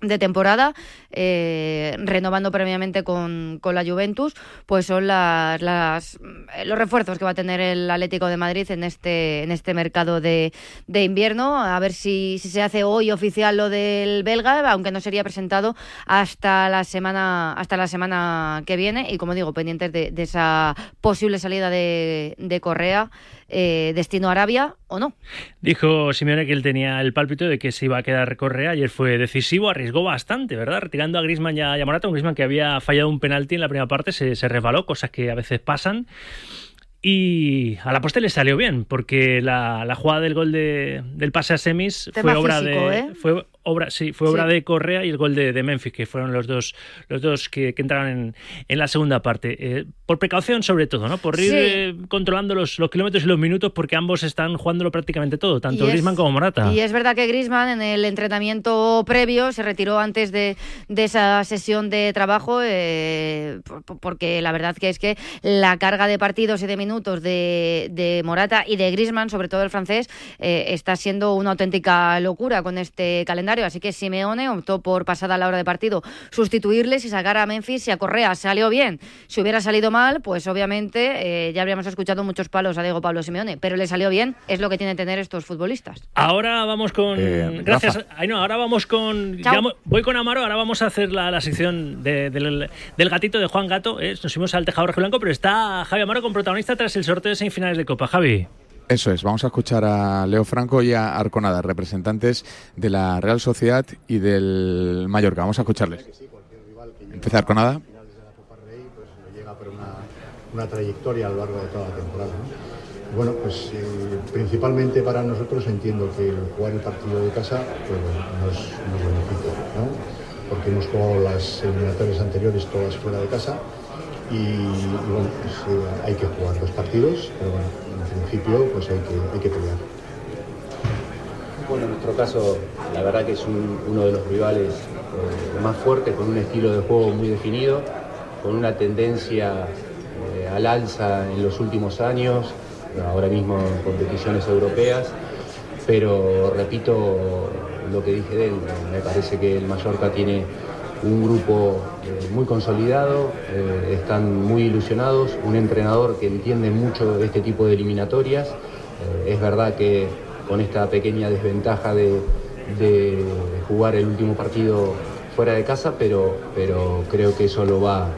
de temporada, eh, renovando previamente con, con la Juventus, pues son las, las los refuerzos que va a tener el Atlético de Madrid en este en este mercado de, de invierno. A ver si, si se hace hoy oficial lo del belga, aunque no sería presentado hasta la semana hasta la semana que viene. Y como digo, pendientes de, esa posible salida de, de Correa, eh, destino Arabia o no. Dijo Simeone que él tenía el pálpito de que se iba a quedar Correa. Ayer fue decisivo, arriesgó bastante, ¿verdad? Retirando a Griezmann y a, Morata. Un Griezmann que había fallado un penalti en la primera parte, se, se resbaló, cosas que a veces pasan. Y a la postre le salió bien, porque la, la jugada del gol de, del pase a semis Tema fue obra físico, de ¿eh? fue obra sí fue Sí. obra de Correa y el gol de, de Memphis que fueron los dos los dos que, que entraron en, en la segunda parte Eh, por precaución sobre todo no por ir Sí. eh, controlando los, los kilómetros y los minutos porque ambos están jugándolo prácticamente todo tanto es- Griezmann como Morata Y es verdad que Grisman en el entrenamiento previo se retiró antes de, de esa sesión de trabajo eh, por- por- porque la verdad que es que la carga de partidos y de minutos de, de Morata y de Grisman, sobre todo el francés, eh, está siendo una auténtica locura con este calendario. Contrario. Así que Simeone optó por pasada la hora de partido sustituirles y sacar a Memphis y a Correa. Salió bien. Si hubiera salido mal, pues obviamente eh, ya habríamos escuchado muchos palos a Diego Pablo Simeone. Pero le salió bien, es lo que tienen que tener estos futbolistas. Ahora vamos con. Eh, gracias. Ay, no, ahora vamos con. Chao. ya mo- voy con Amaro, ahora vamos a hacer la, la sección de- del, del gatito de Juan Gato. eh, nos fuimos al tejado rojo blanco, pero está Javi Amaro con protagonista tras el sorteo de semifinales de Copa. Javi. Eso es, vamos a escuchar a Leo Franco y a Arconada, representantes de la Real Sociedad y del Mallorca. Vamos a escucharles. Empieza Arconada. una, trayectoria a lo largo de toda la temporada. ¿no? Bueno, pues eh, principalmente para nosotros entiendo que jugar el partido de casa pues, nos, nos beneficia, ¿no? porque hemos jugado las eliminatorias anteriores todas fuera de casa y, bueno, pues, eh, hay que jugar los partidos, pero bueno, en principio pues hay que, hay que pelear. Bueno, en nuestro caso, la verdad que es un- uno de los rivales eh, más fuertes, con un estilo de juego muy definido, con una tendencia eh, al alza en los últimos años, ahora mismo en competiciones europeas, pero repito lo que dije de él, me parece que el Mallorca tiene un grupo eh, muy consolidado, eh, están muy ilusionados, un entrenador que entiende mucho este tipo de eliminatorias. Eh, es verdad que con esta pequeña desventaja de, jugar el último partido fuera de casa, pero, pero creo que eso lo va,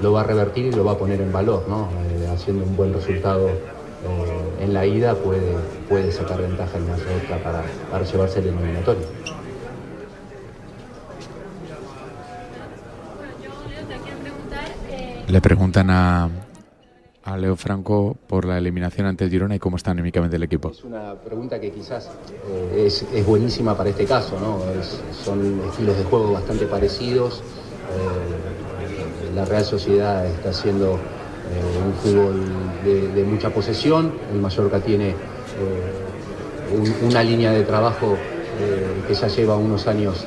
lo va a revertir y lo va a poner en valor, haciendo un buen resultado en la ida puede, puede sacar ventaja el Mallorca para, para llevarse el eliminatorio. Le preguntan a, a Leo Franco por la eliminación ante el Girona y cómo está anímicamente el equipo. Es una pregunta que quizás eh, es, es buenísima para este caso, ¿no? Son estilos de juego bastante parecidos. eh, la Real Sociedad está haciendo eh, un fútbol de, mucha posesión. El Mallorca tiene un- una línea de trabajo que ya lleva unos años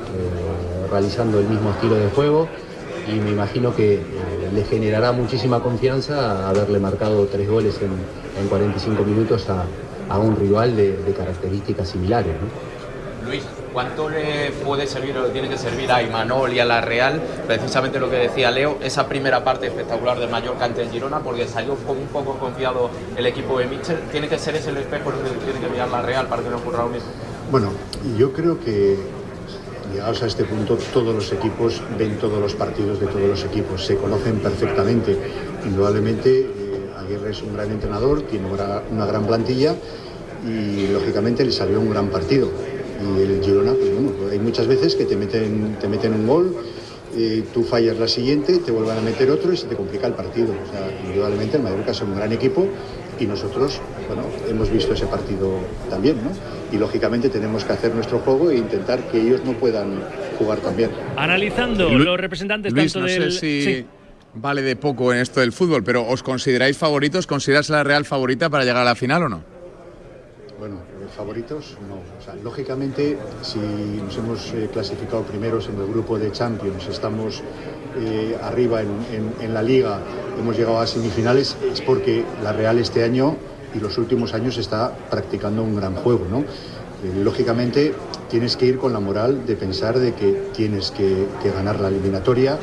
realizando el mismo estilo de juego y me imagino que eh, le generará muchísima confianza haberle marcado tres goles en, en 45 minutos a, a un rival de, de características similares. ¿no? Luis, ¿cuánto le puede servir o le tiene que servir a Imanol y a la Real? Precisamente lo que decía Leo, esa primera parte espectacular de Mallorca ante el Girona, porque salió un poco confiado el equipo de Mitchell. ¿Tiene que ser ese el espejo en el que tiene que mirar la Real para que no ocurra lo mismo? Bueno, yo creo que llegados a este punto todos los equipos ven todos los partidos de todos los equipos, se conocen perfectamente. Indudablemente eh, Aguirre es un gran entrenador, tiene una, gran plantilla y lógicamente le salió un gran partido. Y el Girona, pues bueno, hay muchas veces que te meten, te meten un gol, eh, tú fallas la siguiente, te vuelvan a meter otro y se te complica el partido. Indudablemente el Mallorca es un gran equipo y nosotros, hemos visto ese partido también, ¿no? Y lógicamente tenemos que hacer nuestro juego e intentar que ellos no puedan jugar también. Analizando Lu- los representantes Luis, tanto no del. sé si Sí. vale de poco en esto del fútbol, pero ¿os consideráis favoritos? ¿Consideras la Real favorita para llegar a la final o no? Bueno, eh, favoritos, no. O sea, lógicamente, si nos hemos eh, clasificado primeros en el grupo de Champions, estamos eh, arriba en, en- en la Liga, hemos llegado a semifinales, es porque la Real este año y los últimos años está practicando un gran juego, ¿no? Eh, lógicamente, tienes que ir con la moral de pensar de que tienes que, ganar la eliminatoria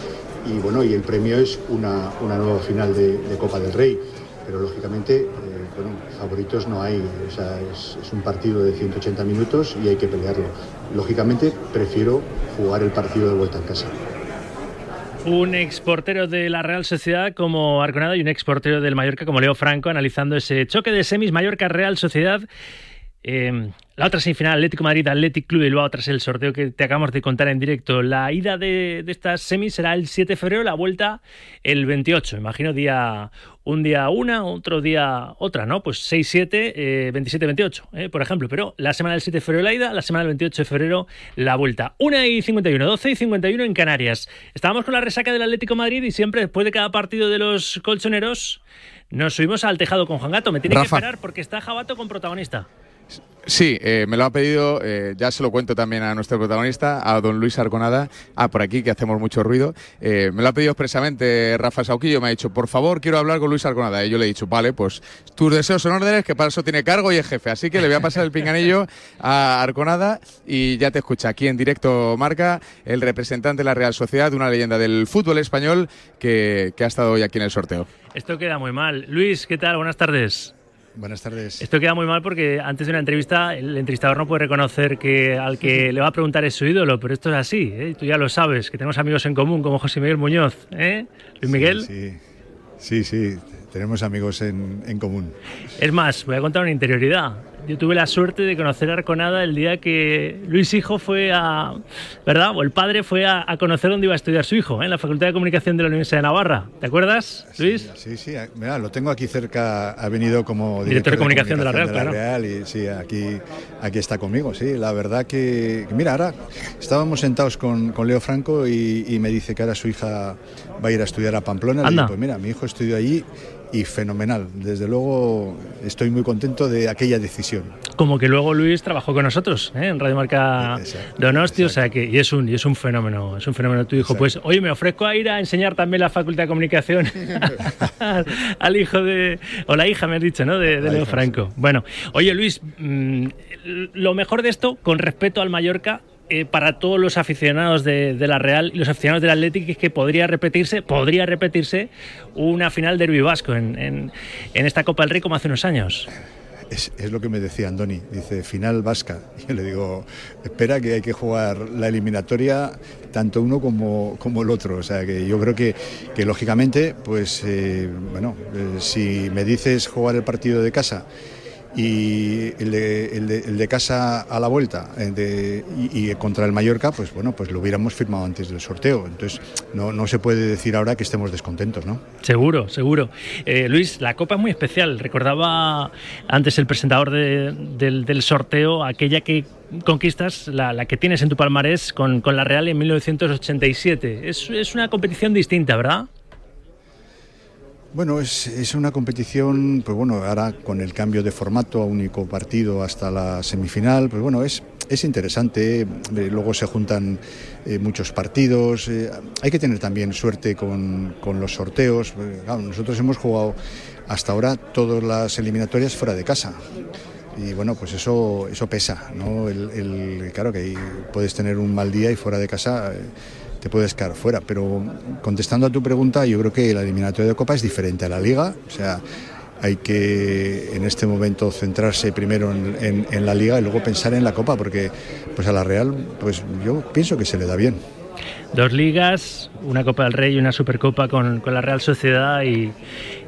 y bueno, y el premio es una, una nueva final de, Copa del Rey. Pero lógicamente, eh, bueno, favoritos no hay. O sea, es un partido de 180 minutos y hay que pelearlo. Lógicamente, prefiero jugar el partido de vuelta en casa. Un exportero de la Real Sociedad como Arconada y un exportero del Mallorca como Leo Franco analizando ese choque de semis Mallorca-Real Sociedad. Eh, la otra semifinal, Atlético Madrid, Atlético Club de Bilbao, tras el sorteo que te acabamos de contar en directo. La ida de, de estas semis será el 7 de febrero, la vuelta el 28. Imagino día un día una, otro día otra, ¿no? Pues 6-7, eh, 27-28, eh, por ejemplo. Pero la semana del 7 de febrero la ida, la semana del 28 de febrero la vuelta. 1 y 51, 12 y 51 en Canarias. Estábamos con la resaca del Atlético Madrid y siempre después de cada partido de los colchoneros nos subimos al tejado con Juan Gato. Me tiene Rafa. que esperar porque está Jabato con protagonista. Sí, eh, me lo ha pedido, eh, ya se lo cuento también a nuestro protagonista, a don Luis Arconada, ah, por aquí que hacemos mucho ruido. Eh, me lo ha pedido expresamente Rafa Sauquillo, me ha dicho, por favor, quiero hablar con Luis Arconada. Y yo le he dicho, vale, pues tus deseos son órdenes, que para eso tiene cargo y es jefe. Así que le voy a pasar el pinganillo a Arconada y ya te escucha aquí en directo Marca, el representante de la Real Sociedad, una leyenda del fútbol español que, que ha estado hoy aquí en el sorteo. Esto queda muy mal. Luis, ¿qué tal? Buenas tardes. Buenas tardes. Esto queda muy mal porque antes de una entrevista el entrevistador no puede reconocer que al que le va a preguntar es su ídolo, pero esto es así, ¿eh? tú ya lo sabes, que tenemos amigos en común como José Miguel Muñoz. ¿eh? Luis Miguel. Sí, sí, sí, tenemos amigos en, en común. Es más, voy a contar una interioridad. Yo tuve la suerte de conocer a Arconada el día que Luis Hijo fue a, ¿verdad? O el padre fue a, a conocer dónde iba a estudiar su hijo, ¿eh? en la Facultad de Comunicación de la Universidad de Navarra. ¿Te acuerdas, Luis? Sí, sí, mira, lo tengo aquí cerca, ha venido como Director de comunicación de la Real, claro. Real y sí, aquí, aquí está conmigo, sí, la verdad que, mira, ahora estábamos sentados con, con Leo Franco y, y me dice que ahora su hija va a ir a estudiar a Pamplona. Anda. digo, pues mira, mi hijo estudió allí y fenomenal. Desde luego estoy muy contento de aquella decisión. Como que luego Luis trabajó con nosotros ¿eh? en Radio Marca Donosti, o sea que y es un y es un fenómeno, es un fenómeno tu hijo. Pues oye, me ofrezco a ir a enseñar también la Facultad de Comunicación al hijo de o la hija me has dicho, ¿no? De, Leo hija, Franco. Bueno, oye Luis, mm, lo mejor de esto, con respeto al Mallorca. Eh, para todos los aficionados de, la Real y los aficionados del Atlético es que podría repetirse, podría repetirse una final derbi vasco en, en, esta Copa del Rey como hace unos años. Es, lo que me decía Andoni, dice final vasca. Yo le digo, espera que hay que jugar la eliminatoria tanto uno como, como el otro. O sea que yo creo que, que lógicamente, pues eh, bueno, eh, si me dices jugar el partido de casa y el de, el de- el de casa a la vuelta el de- y, contra el Mallorca, pues bueno, pues lo hubiéramos firmado antes del sorteo. Entonces no, no se puede decir ahora que estemos descontentos, ¿no? Seguro, seguro. Eh, Luis, la copa es muy especial. Recordaba antes el presentador de- del, del sorteo aquella que conquistas, la, la que tienes en tu palmarés con, con la Real en 1987. Es, es una competición distinta, ¿verdad? Bueno, es, es una competición, pues bueno, ahora con el cambio de formato a único partido hasta la semifinal, pues bueno, es, es interesante. eh, luego se juntan eh, muchos partidos. eh, hay que tener también suerte con, con los sorteos. claro, nosotros hemos jugado hasta ahora todas las eliminatorias fuera de casa. Y bueno, pues eso, eso pesa, ¿no? El, claro que puedes tener un mal día y fuera de casa te puedes quedar fuera. Pero contestando a tu pregunta, yo creo que la eliminatoria de Copa es diferente a la Liga. O sea, hay que en este momento centrarse primero en, en- en la Liga y luego pensar en la Copa, porque pues a la Real, pues yo pienso que se le da bien. Dos ligas, una Copa del Rey y una Supercopa con, con la Real Sociedad y,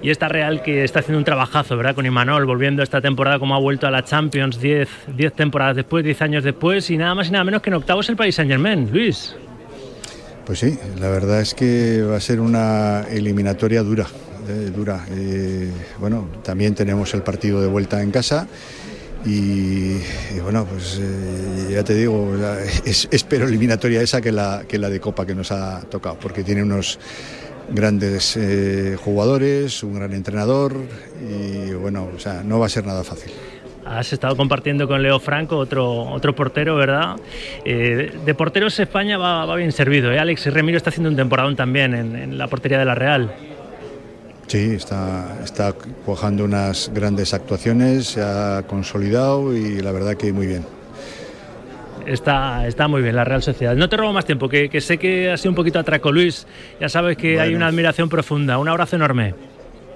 y esta Real que está haciendo un trabajazo, ¿verdad? Con Imanol, volviendo esta temporada como ha vuelto a la Champions 10 10 temporadas después, 10 años después y nada más y nada menos que en octavos el País Saint Germain. Luis. Pues sí, la verdad es que va a ser una eliminatoria dura, eh, dura. Eh, bueno, también tenemos el partido de vuelta en casa y, bueno, pues eh, ya te digo, es, espero eliminatoria esa que la, que la de Copa que nos ha tocado, porque tiene unos grandes jugadores, un gran entrenador y bueno, o sea, no va a ser nada fácil. Has estado compartiendo con Leo Franco, otro, otro portero, ¿verdad? Eh, de porteros España va, va bien servido. ¿eh? Alex Remiro está haciendo un temporadón también en, en la portería de la Real. Sí, está, está cuajando unas grandes actuaciones, se ha consolidado y la verdad que muy bien. Está, está muy bien la Real Sociedad. No te robo más tiempo, que, que sé que ha sido un poquito atraco, Luis. Ya sabes que hay una admiración profunda. Un abrazo enorme.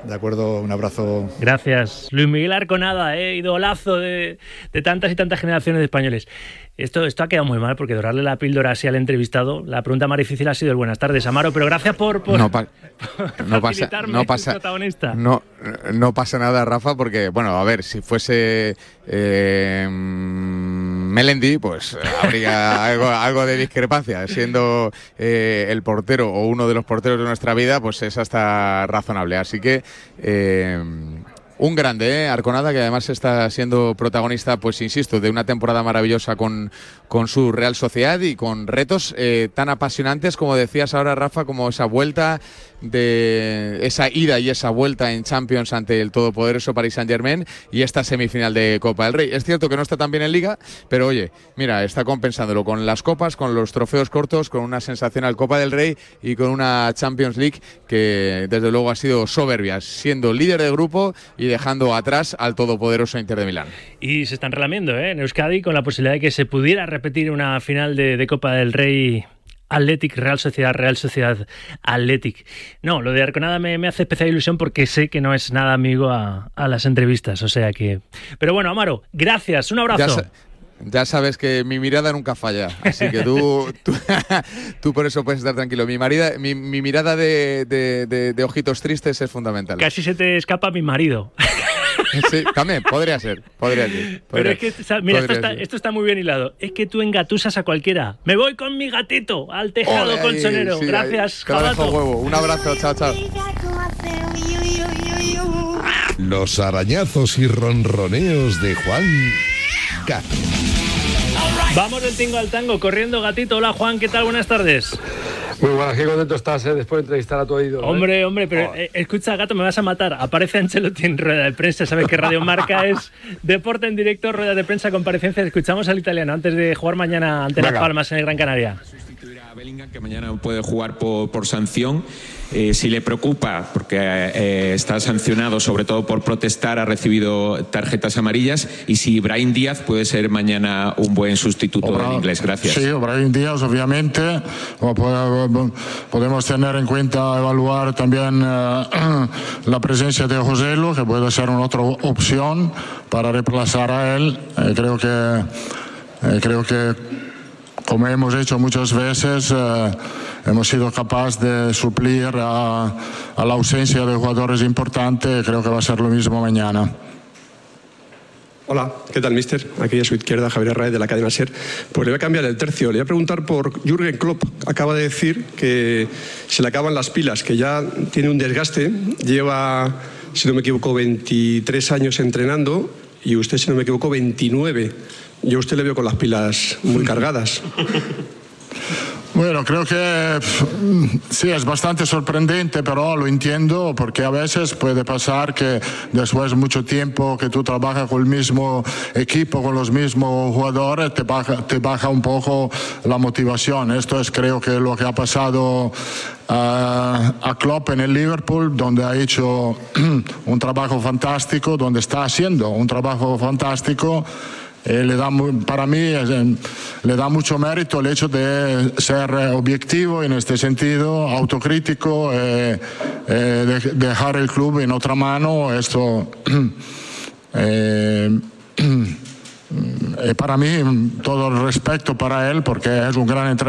De acuerdo, un abrazo. Gracias. Luis Miguel Arconada, ¿eh? idolazo de, de tantas y tantas generaciones de españoles. Esto, esto ha quedado muy mal porque dorarle la píldora así al entrevistado. La pregunta más difícil ha sido el buenas tardes, Amaro, pero gracias por, por No, pa- no pasa, facilitarme no el pasa, protagonista. no, no pasa nada, Rafa, porque, bueno, a ver, si fuese eh, Melendi, pues habría algo, algo de discrepancia. Siendo eh, el portero o uno de los porteros de nuestra vida, pues es hasta razonable. Así que. eh, un grande, ¿eh? Arconada, que además está siendo protagonista, pues insisto, de una temporada maravillosa con, con su Real Sociedad y con retos eh, tan apasionantes como decías ahora, Rafa, como esa vuelta de esa ida y esa vuelta en Champions ante el todopoderoso Paris Saint-Germain y esta semifinal de Copa del Rey. Es cierto que no está tan bien en Liga, pero oye, mira, está compensándolo con las copas, con los trofeos cortos, con una sensacional Copa del Rey y con una Champions League que desde luego ha sido soberbia, siendo líder de grupo y dejando atrás al todopoderoso Inter de Milán. Y se están relamiendo ¿eh? en Euskadi con la posibilidad de que se pudiera repetir una final de, de Copa del Rey Athletic, Real Sociedad, Real Sociedad Athletic. No, lo de Arconada me, me, hace especial ilusión porque sé que no es nada amigo a, a, las entrevistas, o sea que... Pero bueno, Amaro, gracias, un abrazo. Ya, sabes que mi mirada nunca falla, así que tú, tú, tú por eso puedes estar tranquilo. Mi, marida, mi, mi mirada de, de, de, de ojitos tristes es fundamental. Casi se te escapa mi marido. Sí, también, podría ser, podría ser. Podría, Pero es que, mira, esto está, esto está, muy bien hilado. Es que tú engatusas a cualquiera. Me voy con mi gatito al tejado Ole, colchonero. sí, Gracias, Jabato. huevo. Un abrazo, chao, chao. Los arañazos y ronroneos de Juan Gato. Vamos del tingo al tango, corriendo gatito. Hola Juan, ¿qué tal? Buenas tardes. Muy buenas, qué contento estás ¿eh? después de entrevistar a tu oído. ¿eh? Hombre, hombre, pero eh, escucha, gato, me vas a matar. Aparece Ancelotti en rueda de prensa. Sabes que Radio Marca es deporte en directo, rueda de prensa, comparecencia. Escuchamos al italiano antes de jugar mañana ante Venga. Las Palmas en el Gran Canaria. Bellingham, que mañana puede jugar por, por sanción. Eh, si le preocupa, porque eh, está sancionado sobre todo por protestar, ha recibido tarjetas amarillas, y si Brian Díaz puede ser mañana un buen sustituto Obra, del inglés. Gracias. Sí, Brian Díaz, obviamente. Podemos tener en cuenta, evaluar también uh, la presencia de Joselo, que puede ser una otra opción para reemplazar a él. Eh, creo que. creo que como hemos hecho muchas veces, eh, hemos sido capaces de suplir a, a, la ausencia de jugadores importantes. Creo que va a ser lo mismo mañana. Hola, ¿qué tal, mister? Aquí a su izquierda, Javier Raez de la cadena SER. Pues le voy a cambiar el tercio. Le voy a preguntar por Jürgen Klopp. Acaba de decir que se le acaban las pilas, que ya tiene un desgaste. Lleva, si no me equivoco, 23 años entrenando y usted, si no me equivoco, 29. Yo a usted le veo con las pilas muy cargadas. Bueno, creo que sí, es bastante sorprendente, pero lo entiendo porque a veces puede pasar que después de mucho tiempo que tú trabajas con el mismo equipo, con los mismos jugadores, te baja, te baja un poco la motivación. Esto es creo que lo que ha pasado uh, a Klopp en el Liverpool, donde ha hecho un trabajo fantástico, donde está haciendo un trabajo fantástico. Eh, le da, para mí eh, le da mucho mérito el hecho de ser objetivo en este sentido, autocrítico, eh, de, dejar el club en otra mano. Esto para mí todo el respeto para él porque es un gran entrenador.